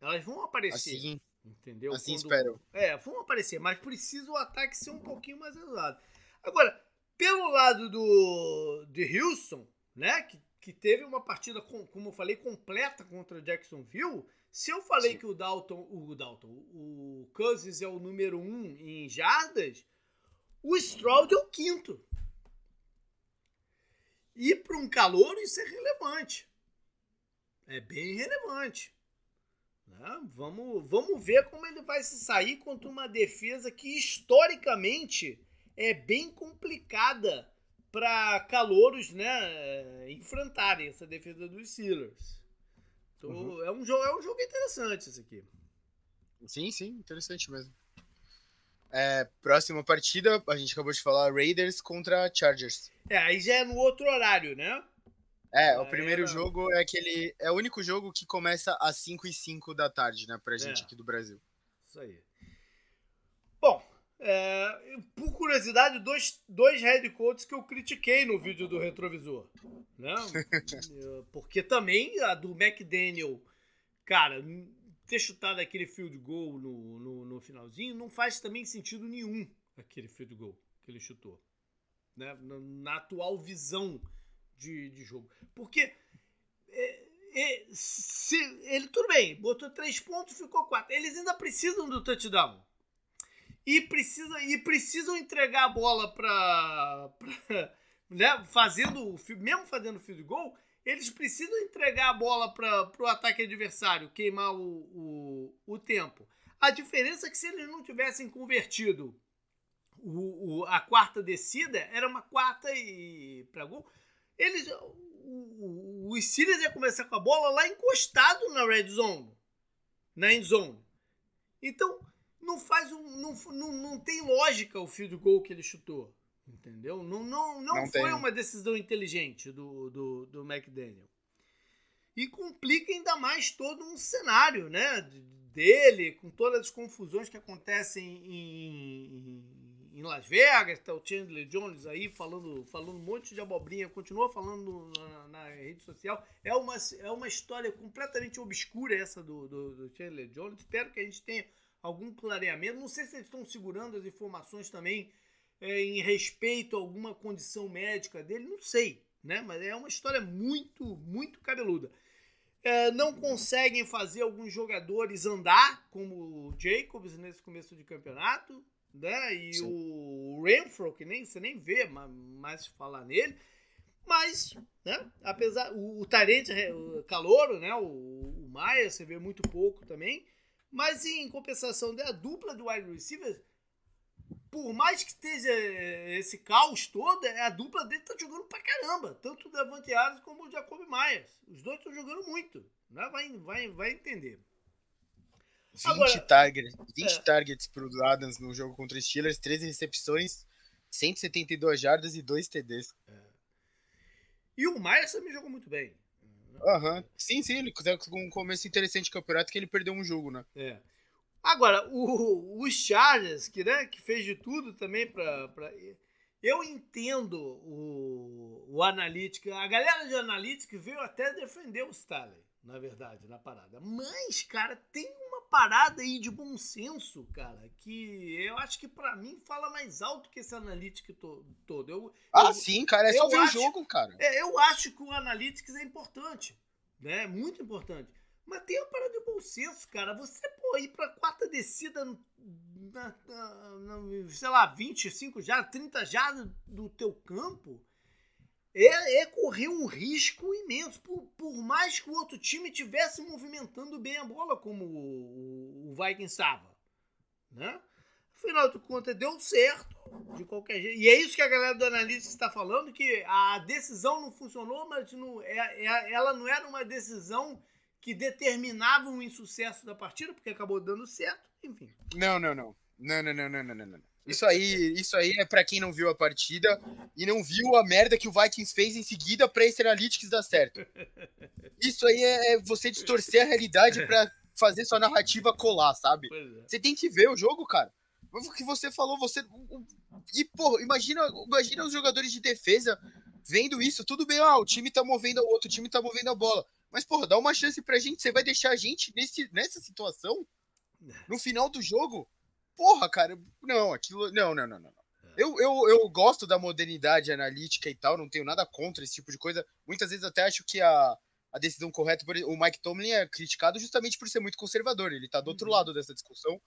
Elas vão aparecer. Assim, Entendeu? Assim Quando... espero. É, vão aparecer, mas precisa o ataque ser um pouquinho mais elevado. Agora, pelo lado do de Houston, né, que, que teve uma partida, com, como eu falei, completa contra Jacksonville, se eu falei Sim. que o Dalton, o Dalton, o Cousins é o número um em jardas, o Stroud é o quinto. E para um calor isso é relevante. É bem relevante. Né? Vamos, vamos ver como ele vai se sair contra uma defesa que historicamente é bem complicada para calouros né, enfrentarem essa defesa dos Steelers. Então, uhum. é, um jogo, é um jogo interessante esse aqui. Sim, sim, interessante mesmo. É, próxima partida, a gente acabou de falar Raiders contra Chargers. É, aí já é no outro horário, né? É, o primeiro jogo é aquele. É o único jogo que começa às 5 e 5 da tarde, né? Pra gente é. aqui do Brasil. Isso aí. Bom, é, por curiosidade, dois, dois head coaches que eu critiquei no vídeo do retrovisor. Né? Porque também a do McDaniel, cara, ter chutado aquele field goal no, no, no, finalzinho não faz também sentido nenhum aquele field goal que ele chutou. Né? Na, na atual visão de, de jogo. Porque é, é, se, ele, tudo bem, botou três pontos, ficou quatro. Eles ainda precisam do touchdown. E, precisa, e precisam entregar a bola para. Né, fazendo, mesmo fazendo field goal, eles precisam entregar a bola para o ataque adversário, queimar o, o, o, tempo. A diferença é que se eles não tivessem convertido o, o a quarta descida, era uma quarta e para gol. Eles, o, o, Steelers ia começar com a bola lá encostado na red zone, na end zone. Então, não faz um, não, não, não tem lógica o field goal que ele chutou. Entendeu? Não, não, não, não foi tem. uma decisão inteligente do, do, do McDaniel. E complica ainda mais todo um cenário, né? Dele, com todas as confusões que acontecem em, em Las Vegas, tá o Chandler Jones aí falando, falando um monte de abobrinha, continua falando na, na, rede social. É uma, é uma história completamente obscura essa do, do, do, Chandler Jones. Espero que a gente tenha algum clareamento. Não sei se eles estão segurando as informações também é, em respeito a alguma condição médica dele, não sei, né? Mas é uma história muito, muito cabeluda. É, não conseguem fazer alguns jogadores andar, como o Jacobs nesse começo de campeonato, né? E Sim. o Renfro, que nem você nem vê mais falar nele. Mas, né? Apesar. O, o Tarente, o Calouro, né? O, o Maia, você vê muito pouco também. Mas em compensação da dupla do wide receiver, por mais que esteja esse caos todo, é, a dupla dele tá jogando pra caramba. Tanto o Davante Adams como o Jacob Myers. Os dois estão jogando muito. Né? Vai, vai, vai entender. 20, Agora, target, 20 é. targets pro Adams no jogo contra os Steelers, 13 recepções, 172 jardas e 2 TDs. É. E o Myers também jogou muito bem. Aham. Uhum. Sim, sim, ele com um começo interessante de campeonato que ele perdeu um jogo, né? É. Agora, o, o Chargers, que, né, que fez de tudo também para. Pra... Eu entendo o, o analítico. A galera de analítica veio até defender o Staley, na verdade, na parada. Mas, cara, tem parada aí de bom senso, cara, que eu acho que para mim fala mais alto que esse analítico to, todo. Eu, ah, eu, sim, cara, é só ver o jogo, cara. É, eu acho que o Analytics é importante, né? Muito importante. Mas tem uma parada de bom senso, cara. Você, pô, ir pra quarta descida, na, na, na, sei lá, 25 já, 30 já do teu campo, é, é, correr um risco imenso. Por, por mais que o outro time estivesse movimentando bem a bola, como o, o Vikings estava. Né? Afinal de contas, deu certo de qualquer jeito. E é isso que a galera do analista está falando, que a decisão não funcionou, mas não, é, é, ela não era uma decisão que determinavam o insucesso da partida, porque acabou dando certo, enfim. Não, não, não. Não, não, não, não, não, não. Isso aí, isso aí é para quem não viu a partida e não viu a merda que o Vikings fez em seguida para esse Analytics dar certo. Isso aí é, é você distorcer a realidade para fazer sua narrativa colar, sabe? É. Você tem que ver o jogo, cara. O que você falou, você. E, pô, imagina, imagina os jogadores de defesa vendo isso. Tudo bem, ah, o time tá movendo, o outro time tá movendo a bola. Mas, porra, dá uma chance pra gente. Você vai deixar a gente nesse, nessa situação? No final do jogo, porra, cara, não, aquilo. Não, não, não, não. Eu, eu, eu gosto da modernidade analítica e tal, não tenho nada contra esse tipo de coisa. Muitas vezes até acho que a, a decisão correta. O Mike Tomlin é criticado justamente por ser muito conservador. Ele tá do outro uhum. lado dessa discussão.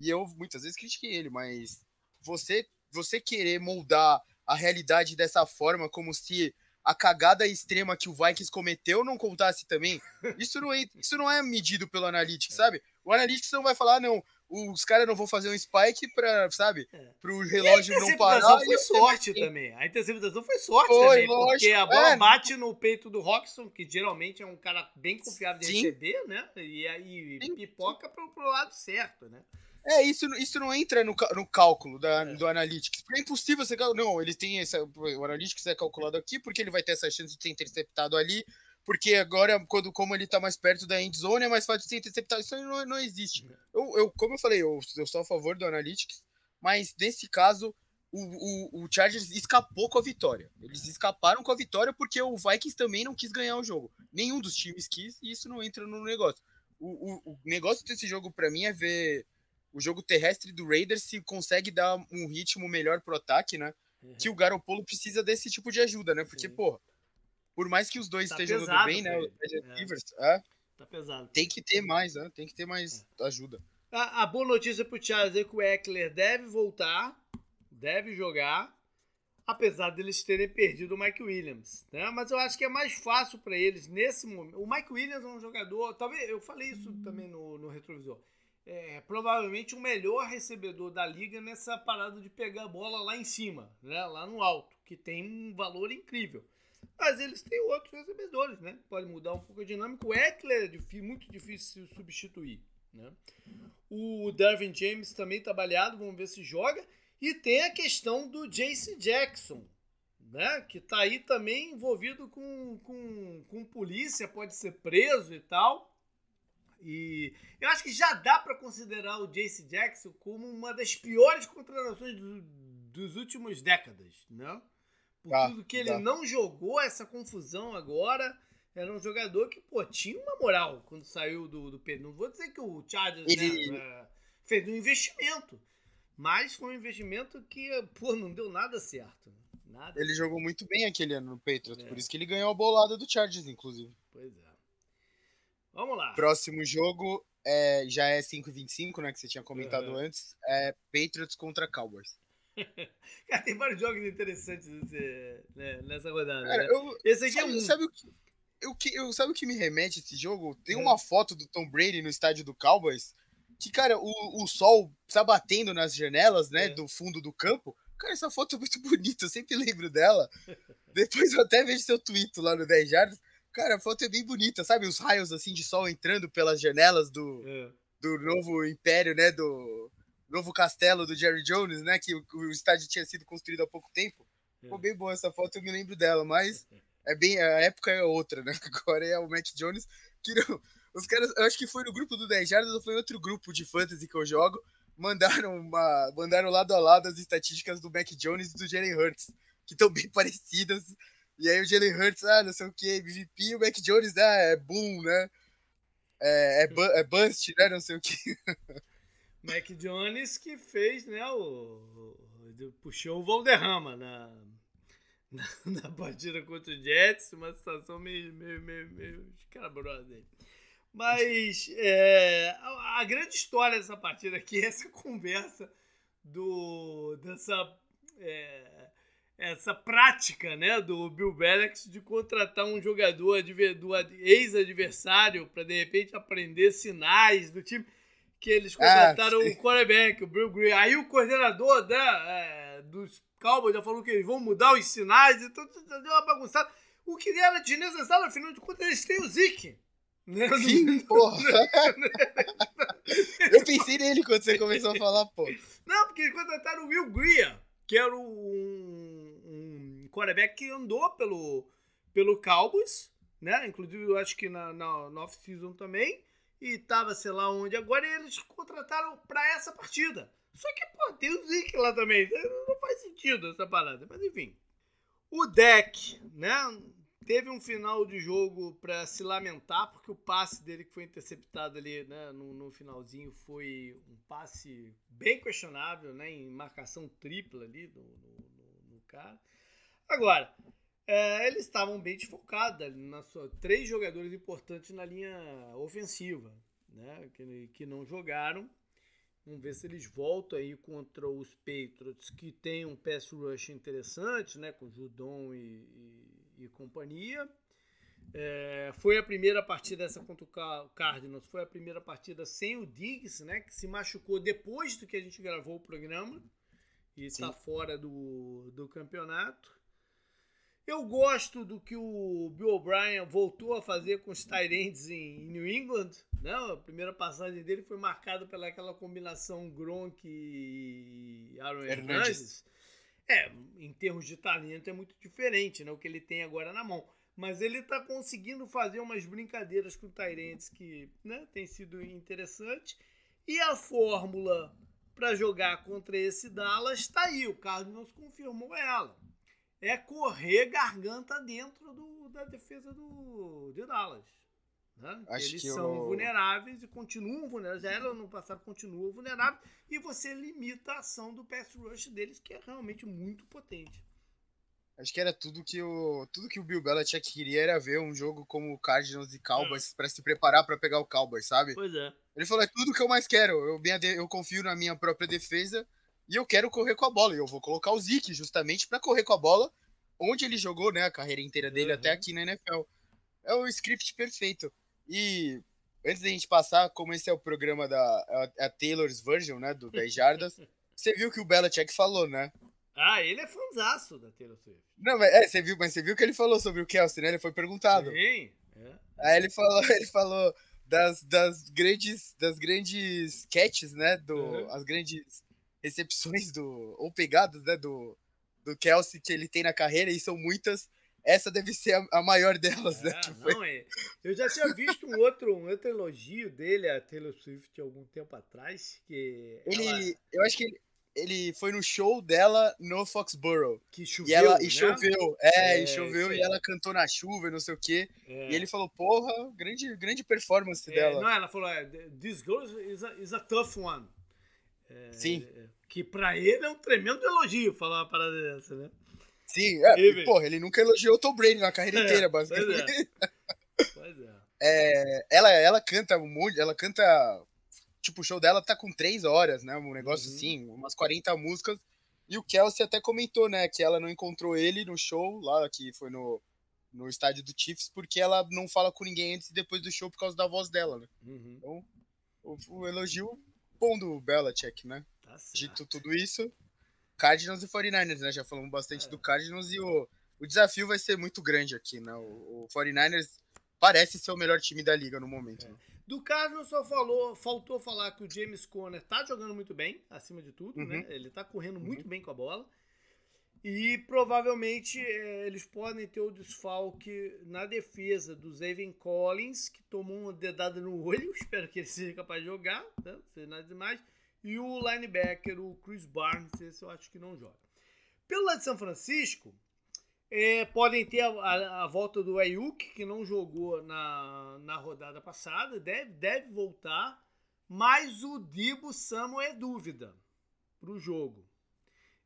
E eu muitas vezes critiquei ele, mas você, você querer moldar a realidade dessa forma, como se a cagada extrema que o Vikings cometeu não contasse também, isso não é, isso não é medido pelo Analytics, sabe? O Analytics não vai falar, não, os caras não vão fazer um spike pra, sabe, é. pro relógio não parar. A foi sorte assim. também. A interceptação foi sorte foi, também, lógico, porque a bola é. bate no peito do Roxton, que geralmente é um cara bem confiável de Sim. receber, né? E aí pipoca pro, pro lado certo, né? É, isso, isso não entra no, no cálculo da, é. do Analytics. É impossível você. Não, ele tem essa. O Analytics é calculado aqui porque ele vai ter essa chance de ser interceptado ali. Porque agora, quando, como ele tá mais perto da end zone, é mais fácil de ser interceptado. Isso não, não existe. Eu, eu, como eu falei, eu, eu sou a favor do Analytics, mas nesse caso, o, o, o Chargers escapou com a vitória. Eles escaparam com a vitória porque o Vikings também não quis ganhar o jogo. Nenhum dos times quis e isso não entra no negócio. O, o, o negócio desse jogo, para mim, é ver o jogo terrestre do Raiders se consegue dar um ritmo melhor pro ataque, né? Uhum. Que o Garoppolo precisa desse tipo de ajuda, né? Porque, Sim. pô, por mais que os dois tá estejam jogando bem, né? O é. É, tá pesado. Tem que ter mais, né? Tem que ter mais é. ajuda. A, a, boa notícia pro Charles é que o Eckler deve voltar, deve jogar, apesar deles terem perdido o Mike Williams, né? Mas eu acho que é mais fácil para eles nesse momento. O Mike Williams é um jogador, talvez eu falei isso também no, no retrovisor é, provavelmente o melhor recebedor da liga nessa parada de pegar a bola lá em cima, né? lá no alto, que tem um valor incrível. Mas eles têm outros recebedores, né? Pode mudar um pouco a dinâmica. O Eckler é muito difícil substituir. Né? O Darvin James também está baleado, vamos ver se joga. E tem a questão do Jace Jackson, né? que está aí também envolvido com, com, com polícia, pode ser preso e tal. E eu acho que já dá para considerar o Jace Jackson como uma das piores contratações do, dos últimos décadas, né? Por tá, tudo que ele tá. não jogou, essa confusão agora. Era um jogador que, pô, tinha uma moral quando saiu do, do Pedro. Não vou dizer que o Chargers ele... né, fez um investimento, mas foi um investimento que, pô, não deu nada certo. Nada. Ele jogou muito bem aquele ano no Patriots, é. por isso que ele ganhou a bolada do Chargers, inclusive. Pois é. Vamos lá. Próximo jogo é, já é 5-25, né? Que você tinha comentado uhum. antes. É Patriots contra Cowboys. Cara, tem vários jogos interessantes nesse, né, nessa rodada. Cara, né? eu, Esse aqui sabe, é um. Sabe o que, eu, que, eu, sabe o que me remete a esse jogo? Tem uma foto do Tom Brady no estádio do Cowboys. Que, cara, o, o sol tá batendo nas janelas, né? É. Do fundo do campo. Cara, essa foto é muito bonita, eu sempre lembro dela. Depois eu até vejo seu tweet lá no 10 Jardas. Cara, a foto é bem bonita, sabe? Os raios assim de sol entrando pelas janelas do, é. do novo império, né? Do novo castelo do Jerry Jones, né? Que o, o estádio tinha sido construído há pouco tempo. É. Ficou bem boa essa foto, eu me lembro dela, mas é bem. A época é outra, né? Agora é o Mac Jones. Que não, os caras, eu acho que foi no grupo do 10 Jardas ou foi outro grupo de fantasy que eu jogo. Mandaram, uma, mandaram lado a lado as estatísticas do Mac Jones e do Jalen Hurts, que estão bem parecidas. E aí o Jalen Hurts, ah, não sei o que, MVP, e o Mac Jones, ah, é boom, né? É, é, bu é bust, né? Não sei o que. Mac Jones que fez, né, o, o puxou o Valderrama na, na, na, partida contra o Jets, uma situação meio, meio, meio, meio escabrosa aí. Mas é, a, a, grande história dessa partida aqui é essa conversa do, dessa é, essa prática né, do Bill Belichick de contratar um jogador do ex-adversário para de repente aprender sinais do time que eles ah, contrataram ah, o quarterback, o Bill Green. Aí o coordenador né, é, dos Cowboys já falou que eles vão mudar os sinais, então deu uma bagunçada. O que era desnecessário, afinal de contas, eles têm o Zeke. Né? Sim, porra. Eu pensei nele quando você começou a falar, pô. Não, porque eles contrataram o Will Greer, que era um quarterback que andou pelo, pelo Cowboys, né? Inclusive, eu acho que na, na, na off-season também. E tava, sei lá onde. Agora eles contrataram para essa partida. Só que, pô, tem o Zeke lá também. Não faz sentido essa parada. Mas enfim. O deck, né? teve um final de jogo para se lamentar, porque o passe dele que foi interceptado ali né, no, no, finalzinho foi um passe bem questionável, né, em marcação tripla ali no, no, no cara. Agora, é, eles estavam bem desfocados na sua três jogadores importantes na linha ofensiva, né, que, que não jogaram. Vamos ver se eles voltam aí contra os Patriots, que tem um pass rush interessante, né, com Judon e, e, e companhia. É, foi a primeira partida essa contra o Cardinals, foi a primeira partida sem o Diggs, né, que se machucou depois do que a gente gravou o programa e está fora do, do campeonato. Eu gosto do que o Bill O'Brien voltou a fazer com os Tyrants em New England. Né? A primeira passagem dele foi marcada pelaquela combinação Gronk e Aaron Hernandez. É, em termos de talento é muito diferente né? o que ele tem agora na mão. Mas ele está conseguindo fazer umas brincadeiras com o Tyrants que né, tem sido interessante. E a fórmula para jogar contra esse Dallas está aí. O Cardinals confirmou ela é correr garganta dentro do, da defesa do, de Dallas. Né? Eles são eu... vulneráveis e continuam vulneráveis. Já era no passado, continuam vulneráveis. E você limita a ação do pass rush deles, que é realmente muito potente. Acho que era tudo que o tudo que o Bill Belichick queria era ver um jogo como o Cardinals e Cowboys é. para se preparar para pegar o Cowboys, sabe? Pois é. Ele falou é tudo que eu mais quero. Eu, minha, eu confio na minha própria defesa e eu quero correr com a bola. E eu vou colocar o Zeke justamente para correr com a bola, onde ele jogou, né, a carreira inteira dele uhum. até aqui na NFL. É o script perfeito. E antes da gente passar, como esse é o programa da a, a Taylor's Version, né, do 10 Jardas, você viu que o Belichick falou, né? Ah, ele é fanzaço da Taylor Swift. Não, mas é, você viu, mas você viu que ele falou sobre o Kelsey, né? Ele foi perguntado. Sim. É. Aí ele falou, ele falou das, das grandes das grandes catches, né, do uhum. as grandes recepções do. ou pegadas, né? Do, do Kelsey que ele tem na carreira, e são muitas. Essa deve ser a, a maior delas, é, né? Tipo... Não, é. Eu já tinha visto um outro, um outro elogio dele a Taylor Swift algum tempo atrás. Que ele. Ela... Eu acho que ele, ele foi no show dela no Foxborough. Que choveu. E, ela, e né? choveu, é, é, e choveu e ela cantou na chuva e não sei o quê. É. E ele falou, porra, grande, grande performance é, dela. Não, ela falou, é, this girl is a, is a tough one. É, Sim. Que pra ele é um tremendo elogio falar uma parada dessa, né? Sim, é, ele, porra, ele nunca elogiou o Tom Brady na carreira é, inteira, basicamente. Pois é. pois é. é. ela, ela canta muito, ela canta. Tipo, o show dela tá com três horas, né? Um negócio uhum. assim, umas 40 músicas. E o Kelsey até comentou, né, que ela não encontrou ele no show, lá que foi no, no estádio do Chiefs, porque ela não fala com ninguém antes e depois do show por causa da voz dela, né? Uhum. Então, o, o elogio bom do Belichick, né? Tá Dito tudo isso, Cardinals e 49ers, né? Já falamos bastante é. do Cardinals e o, o desafio vai ser muito grande aqui, né? O, o 49ers parece ser o melhor time da liga no momento. É. Né? Do Cardinals só falou, faltou falar que o James Conner tá jogando muito bem, acima de tudo, né? uhum. né? Ele tá correndo muito uhum. bem com a bola. E provavelmente é, eles podem ter o desfalque na defesa do Zaven Collins, que tomou uma dedada no olho. Espero que ele seja capaz de jogar, né? Sem nada demais. E o linebacker, o Chris Barnes, esse eu acho que não joga. Pelo lado de São Francisco, é, podem ter a, a, a, volta do Ayuk, que não jogou na, na rodada passada, deve, deve voltar, mas o Dibo Samuel é dúvida para o jogo.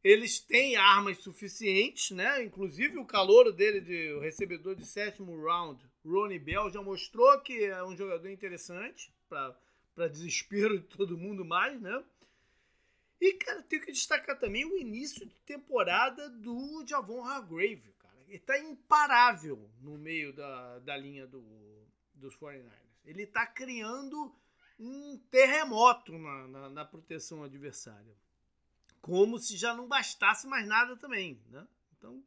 Eles têm armas suficientes, né? Inclusive o calor dele, de, o recebedor de sétimo round, Ronnie Bell, já mostrou que é um jogador interessante para desespero de todo mundo mais, né? E, cara, tenho que destacar também o início de temporada do Javon Hargrave, cara. Ele tá imparável no meio da, da linha do, dos 49ers. Ele tá criando um terremoto na, na, na proteção adversária. Como se já não bastasse mais nada também, né? Então,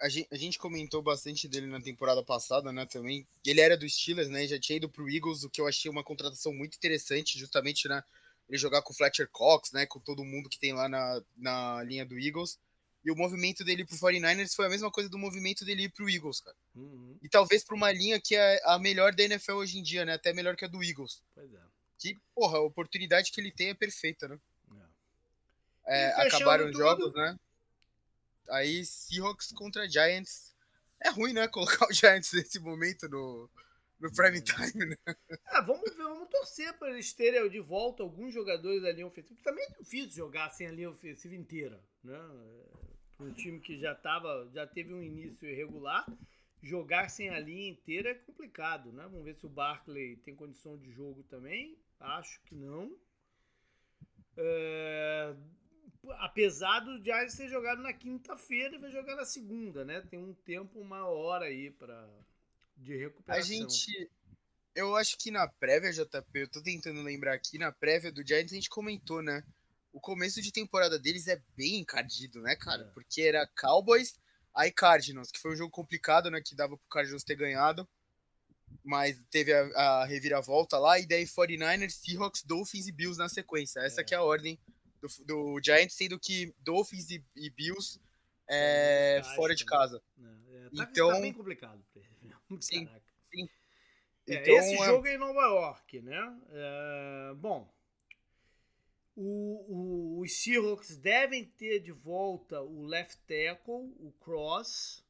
a gente, a gente, comentou bastante dele na temporada passada, né, também. Ele era do Steelers, né, já tinha ido pro Eagles, o que eu achei uma contratação muito interessante, justamente, né, ele jogar com o Fletcher Cox, né, com todo mundo que tem lá na, na linha do Eagles. E o movimento dele pro 49ers foi a mesma coisa do movimento dele ir pro Eagles, cara. Uhum. E talvez pra uma linha que é a melhor da NFL hoje em dia, né, até melhor que a do Eagles. Pois é. Que, porra, a oportunidade que ele tem é perfeita, né. É. É, acabaram os jogos, né? Aí Seahawks contra Giants. É ruim, né? Colocar o Giants nesse momento no, no prime time, né? Ah, vamos ver, vamos torcer para eles terem de volta alguns jogadores da linha ofensiva. Também é difícil jogar sem a linha ofensiva inteira, né? Um time que já tava, já teve um início irregular, jogar sem a linha inteira é complicado, né? Vamos ver se o Barkley tem condição de jogo também. Acho que não. É... Apesar do Giants ter jogado na quinta-feira e vai jogar na segunda, né? Tem um tempo, uma hora aí para de recuperação. A gente. Eu acho que na prévia, JP, eu tô tentando lembrar aqui, na prévia do Giants a gente comentou, né? O começo de temporada deles é bem encardido, né, cara? É. Porque era Cowboys, aí Cardinals, que foi um jogo complicado, né? Que dava pro Cardinals ter ganhado. Mas teve a, a reviravolta lá, e daí 49ers, Seahawks, Dolphins e Bills na sequência. Essa é. que é a ordem do, do Giants, sendo que Dolphins e, e Bills é, fora de casa. É, tá, então, tá bem complicado. Sim, sim. É, então, esse é jogo é em Nova York, né? É, bom, o, o, os Seahawks devem ter de volta o left tackle, o Cross.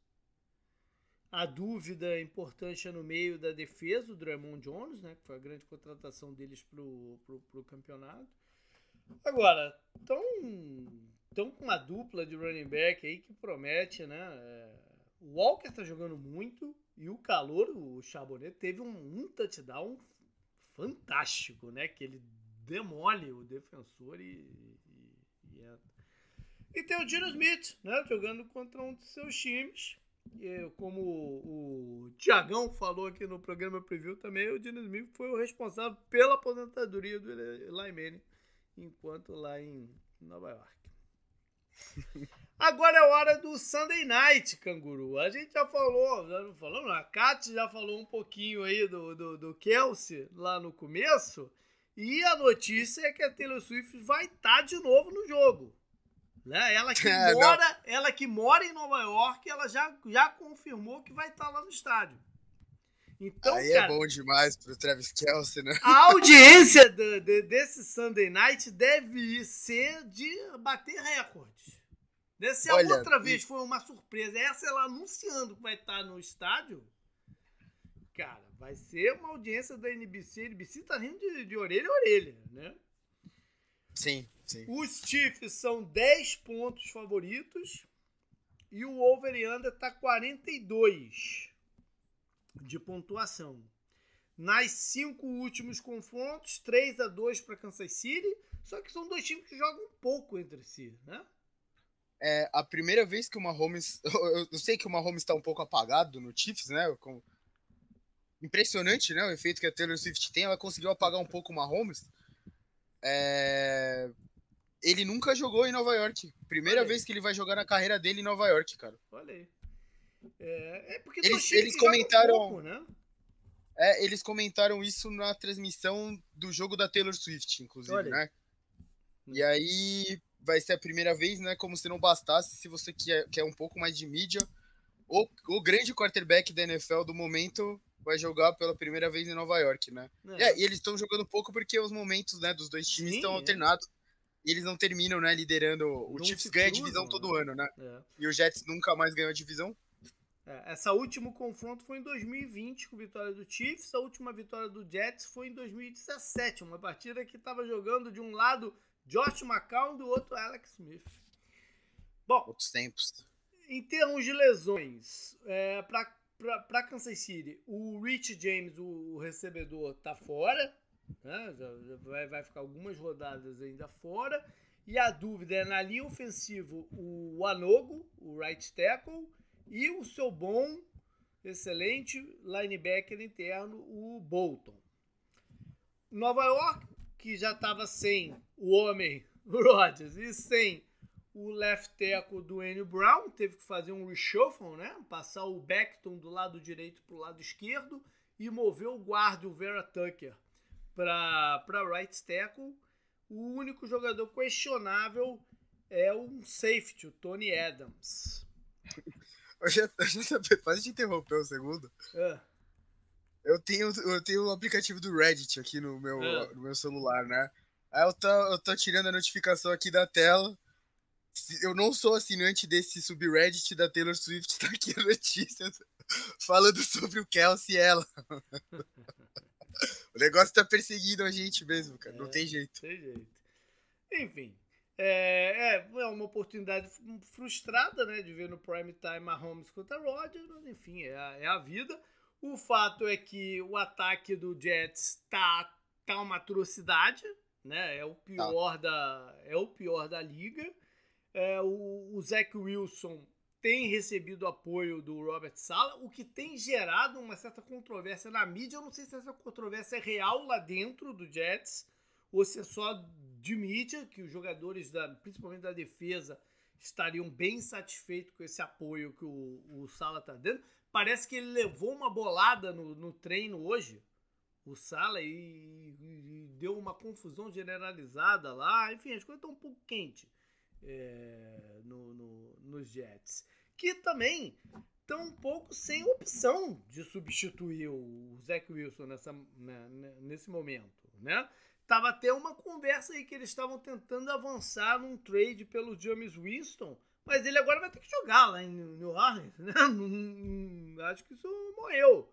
A dúvida importante é no meio da defesa, o Draymond Jones, né? Que foi a grande contratação deles pro, pro campeonato. Agora, estão tão com uma dupla de running back aí que promete, né? É, o Walker tá jogando muito e o calor, o Chabonet, teve um, um touchdown fantástico, né? Que ele demole o defensor e, e, e entra. E tem o Dino Smith, né? Jogando contra um dos seus times. E, como o, o Tiagão falou aqui no programa preview também, o Dino Smith foi o responsável pela aposentadoria do Eli Manning enquanto lá em Nova York. Agora é hora do Sunday Night, canguru. A gente já falou, já falou, a Kat já falou um pouquinho aí do, do, do Kelsey lá no começo. E a notícia é que a Taylor Swift vai estar tá de novo no jogo. Né? Ela, que é, mora, ela que mora em Nova York, ela já, já confirmou que vai estar tá lá no estádio. Então, Aí é cara, é bom demais pro Travis Kelsey, né? A audiência do, de, desse Sunday Night deve ser de bater recordes. Dessa Olha, outra e... vez foi uma surpresa. Essa ela anunciando que vai estar no estádio. Cara, vai ser uma audiência da NBC. A NBC tá rindo de, de orelha a orelha, né? Sim, sim. Os Chiefs são 10 pontos favoritos e o over e under tá 42 de pontuação. Nas cinco últimos confrontos, 3 a 2 para Kansas City, só que são dois times que jogam pouco entre si, né? É a primeira vez que o Mahomes, eu sei que o Mahomes está um pouco apagado no Chiefs, né? Impressionante, né? O efeito que a Taylor Swift tem, ela conseguiu apagar um pouco o Mahomes. É... Ele nunca jogou em Nova York. Primeira vez que ele vai jogar na carreira dele em Nova York, cara. Olha aí. É, é porque eles, eles comentaram, pouco, né? É, eles comentaram isso na transmissão do jogo da Taylor Swift, inclusive, Olha. né? E aí vai ser a primeira vez, né? Como se não bastasse, se você quer, quer um pouco mais de mídia, o, o grande quarterback da NFL do momento vai jogar pela primeira vez em Nova York, né? É, é e eles estão jogando pouco porque os momentos né, dos dois times estão é. alternados. E eles não terminam, né, liderando. O Chiefs ganha a divisão né? todo ano, né? É. E o Jets nunca mais ganhou a divisão. É, essa último confronto foi em 2020 com vitória do Chiefs, a última vitória do Jets foi em 2017, uma partida que estava jogando de um lado Josh McCown do outro Alex Smith. Bom, outros tempos. Em termos de lesões, é, para Kansas City, o Rich James, o recebedor, tá fora, né? já, já vai, vai ficar algumas rodadas ainda fora. E a dúvida é na linha ofensiva o Anogo, o right tackle, e o seu bom, excelente linebacker interno, o Bolton. Nova York, que já estava sem o homem Rodgers e sem o left tackle do N. Brown, teve que fazer um reshuffle, né? Passar o Beckton do lado direito para o lado esquerdo e mover o guarda, o Vera Tucker, para right tackle. O único jogador questionável é um safety, o Tony Adams. Eu pode te interromper um segundo? É. Eu tenho, eu tenho o um aplicativo do Reddit aqui no meu, é. no meu celular, né? Aí eu tô, eu tô tirando a notificação aqui da tela. eu não sou assinante desse subreddit da Taylor Swift, tá aqui a notícia falando sobre o Kelsey e ela. o negócio tá perseguindo a gente mesmo, cara. É, não tem jeito. Tem jeito. Enfim. É, é, é, uma oportunidade frustrada, né? De ver no prime time Mahomes contra Rodgers, mas enfim, é a, é a vida. O fato é que o ataque do Jets tá, tá uma atrocidade, né? É o pior, tá. da, é o pior da liga. É, o, o Zach Wilson tem recebido apoio do Robert Sala, o que tem gerado uma certa controvérsia na mídia. Eu não sei se essa controvérsia é real lá dentro do Jets ou se é só de mídia, que os jogadores, da, principalmente da defesa, estariam bem satisfeitos com esse apoio que o, o Sala está dando. Parece que ele levou uma bolada no, no treino hoje, o Sala, e, e, deu uma confusão generalizada lá. Enfim, as coisas estão um pouco quentes é, no, no, nos Jets. Que também estão um pouco sem opção de substituir o Zach Wilson nessa, né, né nesse momento, né? Tava até uma conversa aí que eles estavam tentando avançar num trade pelo James Winston, mas ele agora vai ter que jogar lá em New Orleans, né? Acho que isso morreu.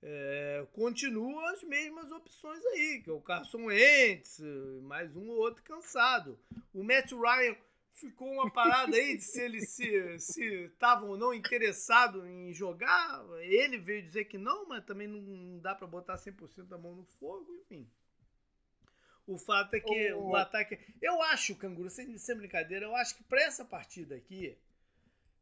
É, continuam as mesmas opções aí, que é o Carson Wentz, mais um ou outro cansado. O Matt Ryan ficou uma parada aí de se ele se estavam ou não interessado em jogar. Ele veio dizer que não, mas também não dá para botar 100% da mão no fogo, enfim. O fato é que o, o ataque. Eu acho, Canguru, sem, sem brincadeira, eu acho que para essa partida aqui,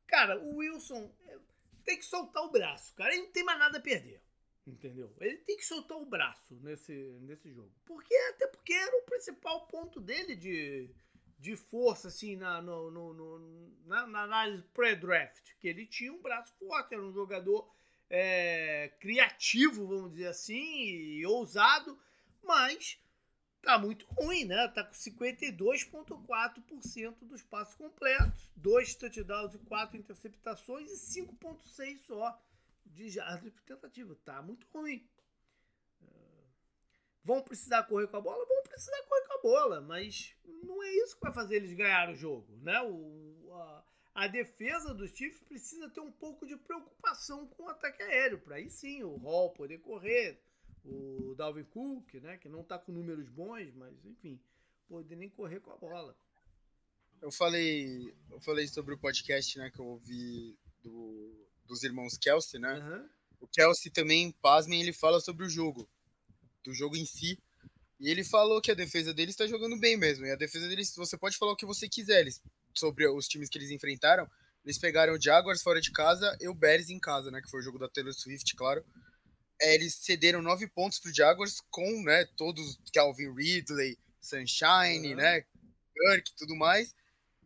cara, o Wilson é, tem que soltar o braço, cara. Ele não tem mais nada a perder. Entendeu? Ele tem que soltar o braço nesse, nesse jogo. Porque, até porque era o principal ponto dele de, de força, assim, na, no, no, no na, na, análise pré-draft. Que ele tinha um braço forte, era um jogador é, criativo, vamos dizer assim, e ousado, mas tá muito ruim, né? Tá com 52,4% dos passos completos, dois touchdowns e quatro interceptações e 5,6 só de jardas por tentativa. Tá muito ruim. É, vão precisar correr com a bola? Vão precisar correr com a bola, mas não é isso que vai fazer eles ganhar o jogo, né? O, a, a defesa dos Chiefs precisa ter um pouco de preocupação com o ataque aéreo, para aí sim o Hall poder correr, o Dalvin Cook, né, que não está com números bons, mas enfim, poder nem correr com a bola. Eu falei, eu falei sobre o podcast, né, que eu ouvi do, dos irmãos Kelsey, né? Uhum. O Kelsey também, pasmem, ele fala sobre o jogo, do jogo em si. E ele falou que a defesa deles está jogando bem mesmo. E a defesa deles, você pode falar o que você quiser eles, sobre os times que eles enfrentaram. Eles pegaram o Jaguars fora de casa e o Bears em casa, né? Que foi o jogo da Taylor Swift, claro é, eles cederam nove pontos para o Jaguars com né, todos Calvin Ridley, Sunshine, uhum. né, Kirk e tudo mais.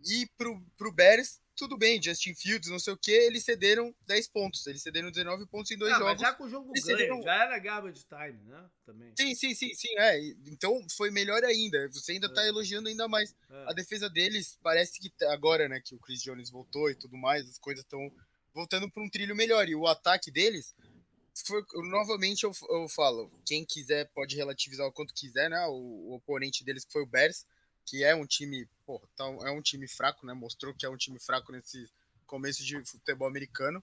E pro, pro Bears, tudo bem, Justin Fields, não sei o que, eles cederam 10 pontos. Eles cederam 19 pontos em dois não, jogos. já com o jogo ganho, cederam... já era garbage time, né? Também. Sim, sim, sim, sim. É. Então foi melhor ainda. Você ainda tá é. tá elogiando ainda mais. É. A defesa deles parece que tá, agora, né, que o Chris Jones voltou e tudo mais, as coisas estão voltando para um trilho melhor. E o ataque deles foi, novamente eu, eu falo, quem quiser pode relativizar o quanto quiser, né? O, o oponente deles que foi o Bears, que é um time, pô, tá, é um time fraco, né? Mostrou que é um time fraco nesse começo de futebol americano.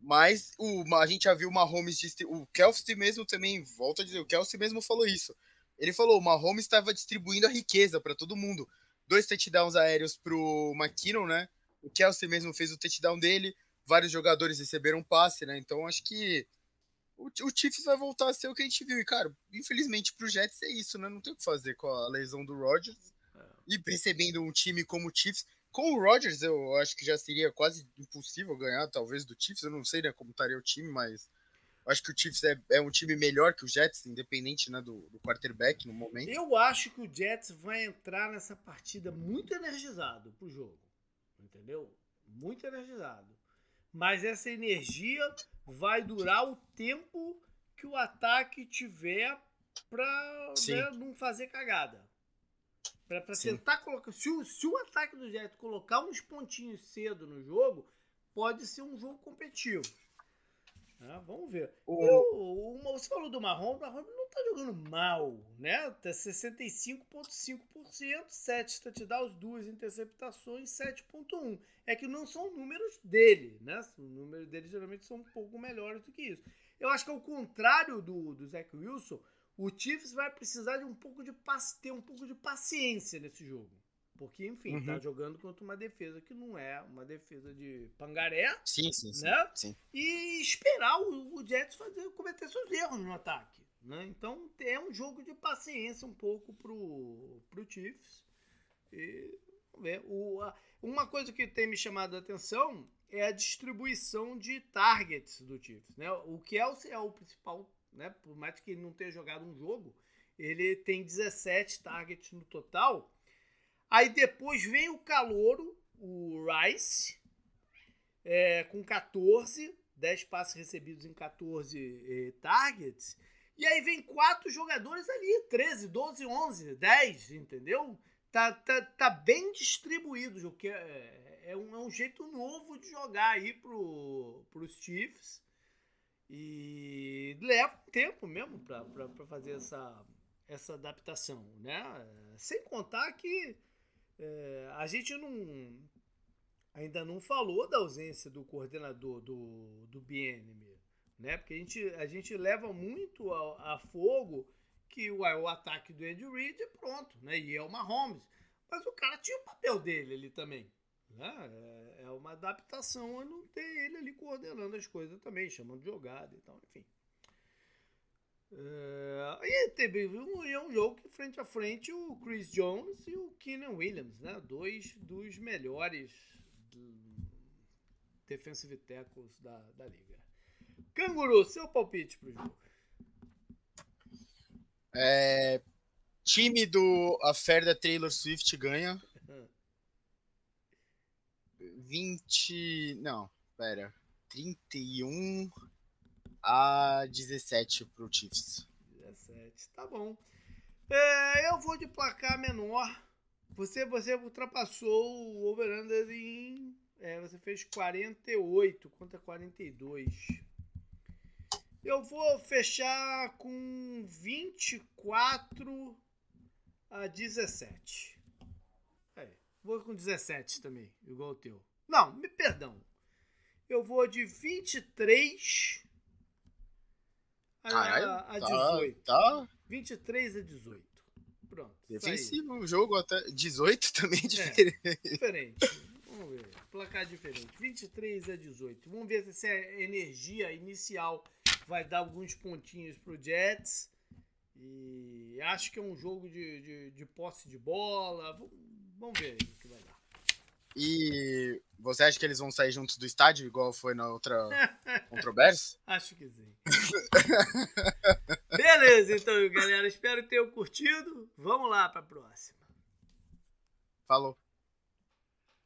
Mas o, a gente já viu o Mahomes, o Kelsey mesmo também, volta a dizer, o Kelsey mesmo falou isso. Ele falou, o Mahomes estava distribuindo a riqueza para todo mundo. Dois touchdowns aéreos pro McKinnon, né? O Kelsey mesmo fez o touchdown dele, vários jogadores receberam passe, né? Então acho que o, o Chiefs vai voltar a ser o que a gente viu. E, cara, infelizmente pro Jets é isso, né? Não tem o que fazer com a lesão do Rodgers. É. E percebendo um time como o Chiefs. Com o Rodgers, eu acho que já seria quase impossível ganhar, talvez, do Chiefs. Eu não sei né, como estaria o time, mas acho que o Chiefs é, é um time melhor que o Jets, independente né, do, do quarterback no momento. Eu acho que o Jets vai entrar nessa partida muito energizado pro jogo. Entendeu? Muito energizado mas essa energia vai durar o tempo que o ataque tiver para né, não fazer cagada. Para tentar colocar. Se o, se o ataque do Jets colocar uns pontinhos cedo no jogo, pode ser um jogo competitivo. Né? Vamos ver. O... Eu, o, você falou do Marrom, o Marrom não tá jogando mal, né? Tá 65,5%, 7 touchdowns, 2 interceptações, 7,1%. É que não são números dele, né? Os números dele geralmente são um pouco melhores do que isso. Eu acho que ao contrário do, do Zach Wilson, o Chiefs vai precisar de um pouco de ter um pouco de paciência nesse jogo. Porque, enfim, tá uhum. tá jogando contra uma defesa que não é uma defesa de pangaré. Sim, sim, sim. Né? sim. E esperar o, o Jets fazer, cometer seus erros no ataque. Né? Então é um jogo de paciência um pouco pro, pro Chiefs. E vamos ver. O, a, uma coisa que tem me chamado a atenção é a distribuição de targets do Chiefs. Né? O Kelsey é o principal, né? por mais que ele não tenha jogado um jogo, ele tem 17 targets no total Aí depois vem o calouro, o Rice, é, com 14, 10 passes recebidos em 14 eh, targets. E aí vem quatro jogadores ali, 13, 12, 11, 10, entendeu? Tá, tá, tá bem distribuído, o que é, é, um, é um jeito novo de jogar aí pro, pros Chiefs. E leva tempo mesmo para fazer essa, essa adaptação, né? Sem contar que é, a gente não ainda não falou da ausência do coordenador do, do BNM, né? Porque a gente, a gente leva muito a, a fogo que o, o ataque do Ed Reed é pronto, né? E é o Mahomes. Mas o cara tinha o papel dele ali também. Né? É, é uma adaptação a não ter ele ali coordenando as coisas também, chamando de jogada e tal, enfim. Uh, e teve um, um jogo que frente a frente o Chris Jones e o Keenan Williams, né? Dois dos melhores defensive tackles da, da liga. Canguru, seu palpite pro jogo. É, time do Affair da Taylor Swift ganha. 20. Não, pera. 31 a 17 pro Chiefs. 17, tá bom. É, eu vou de placar menor. Você, você ultrapassou o over-under em. É, você fez 48 contra 42. Eu vou fechar com 24 a 17. É, vou com 17 também, igual o teu. Não, me perdão. Eu vou de 23 a, a 18. Tá, tá. 23 a 18. Pronto. Defensivo o jogo até 18 também é diferente. É, diferente. Vamos ver. Placar diferente. 23 a 18. Vamos ver se a energia inicial vai dar alguns pontinhos pro Jets. E acho que é um jogo de, de, de posse de bola. Vamos ver o que vai dar. E você acha que eles vão sair juntos do estádio, igual foi na outra controvérsia? Acho que sim. Beleza, então, galera. Espero que tenham curtido. Vamos lá para a próxima. Falou.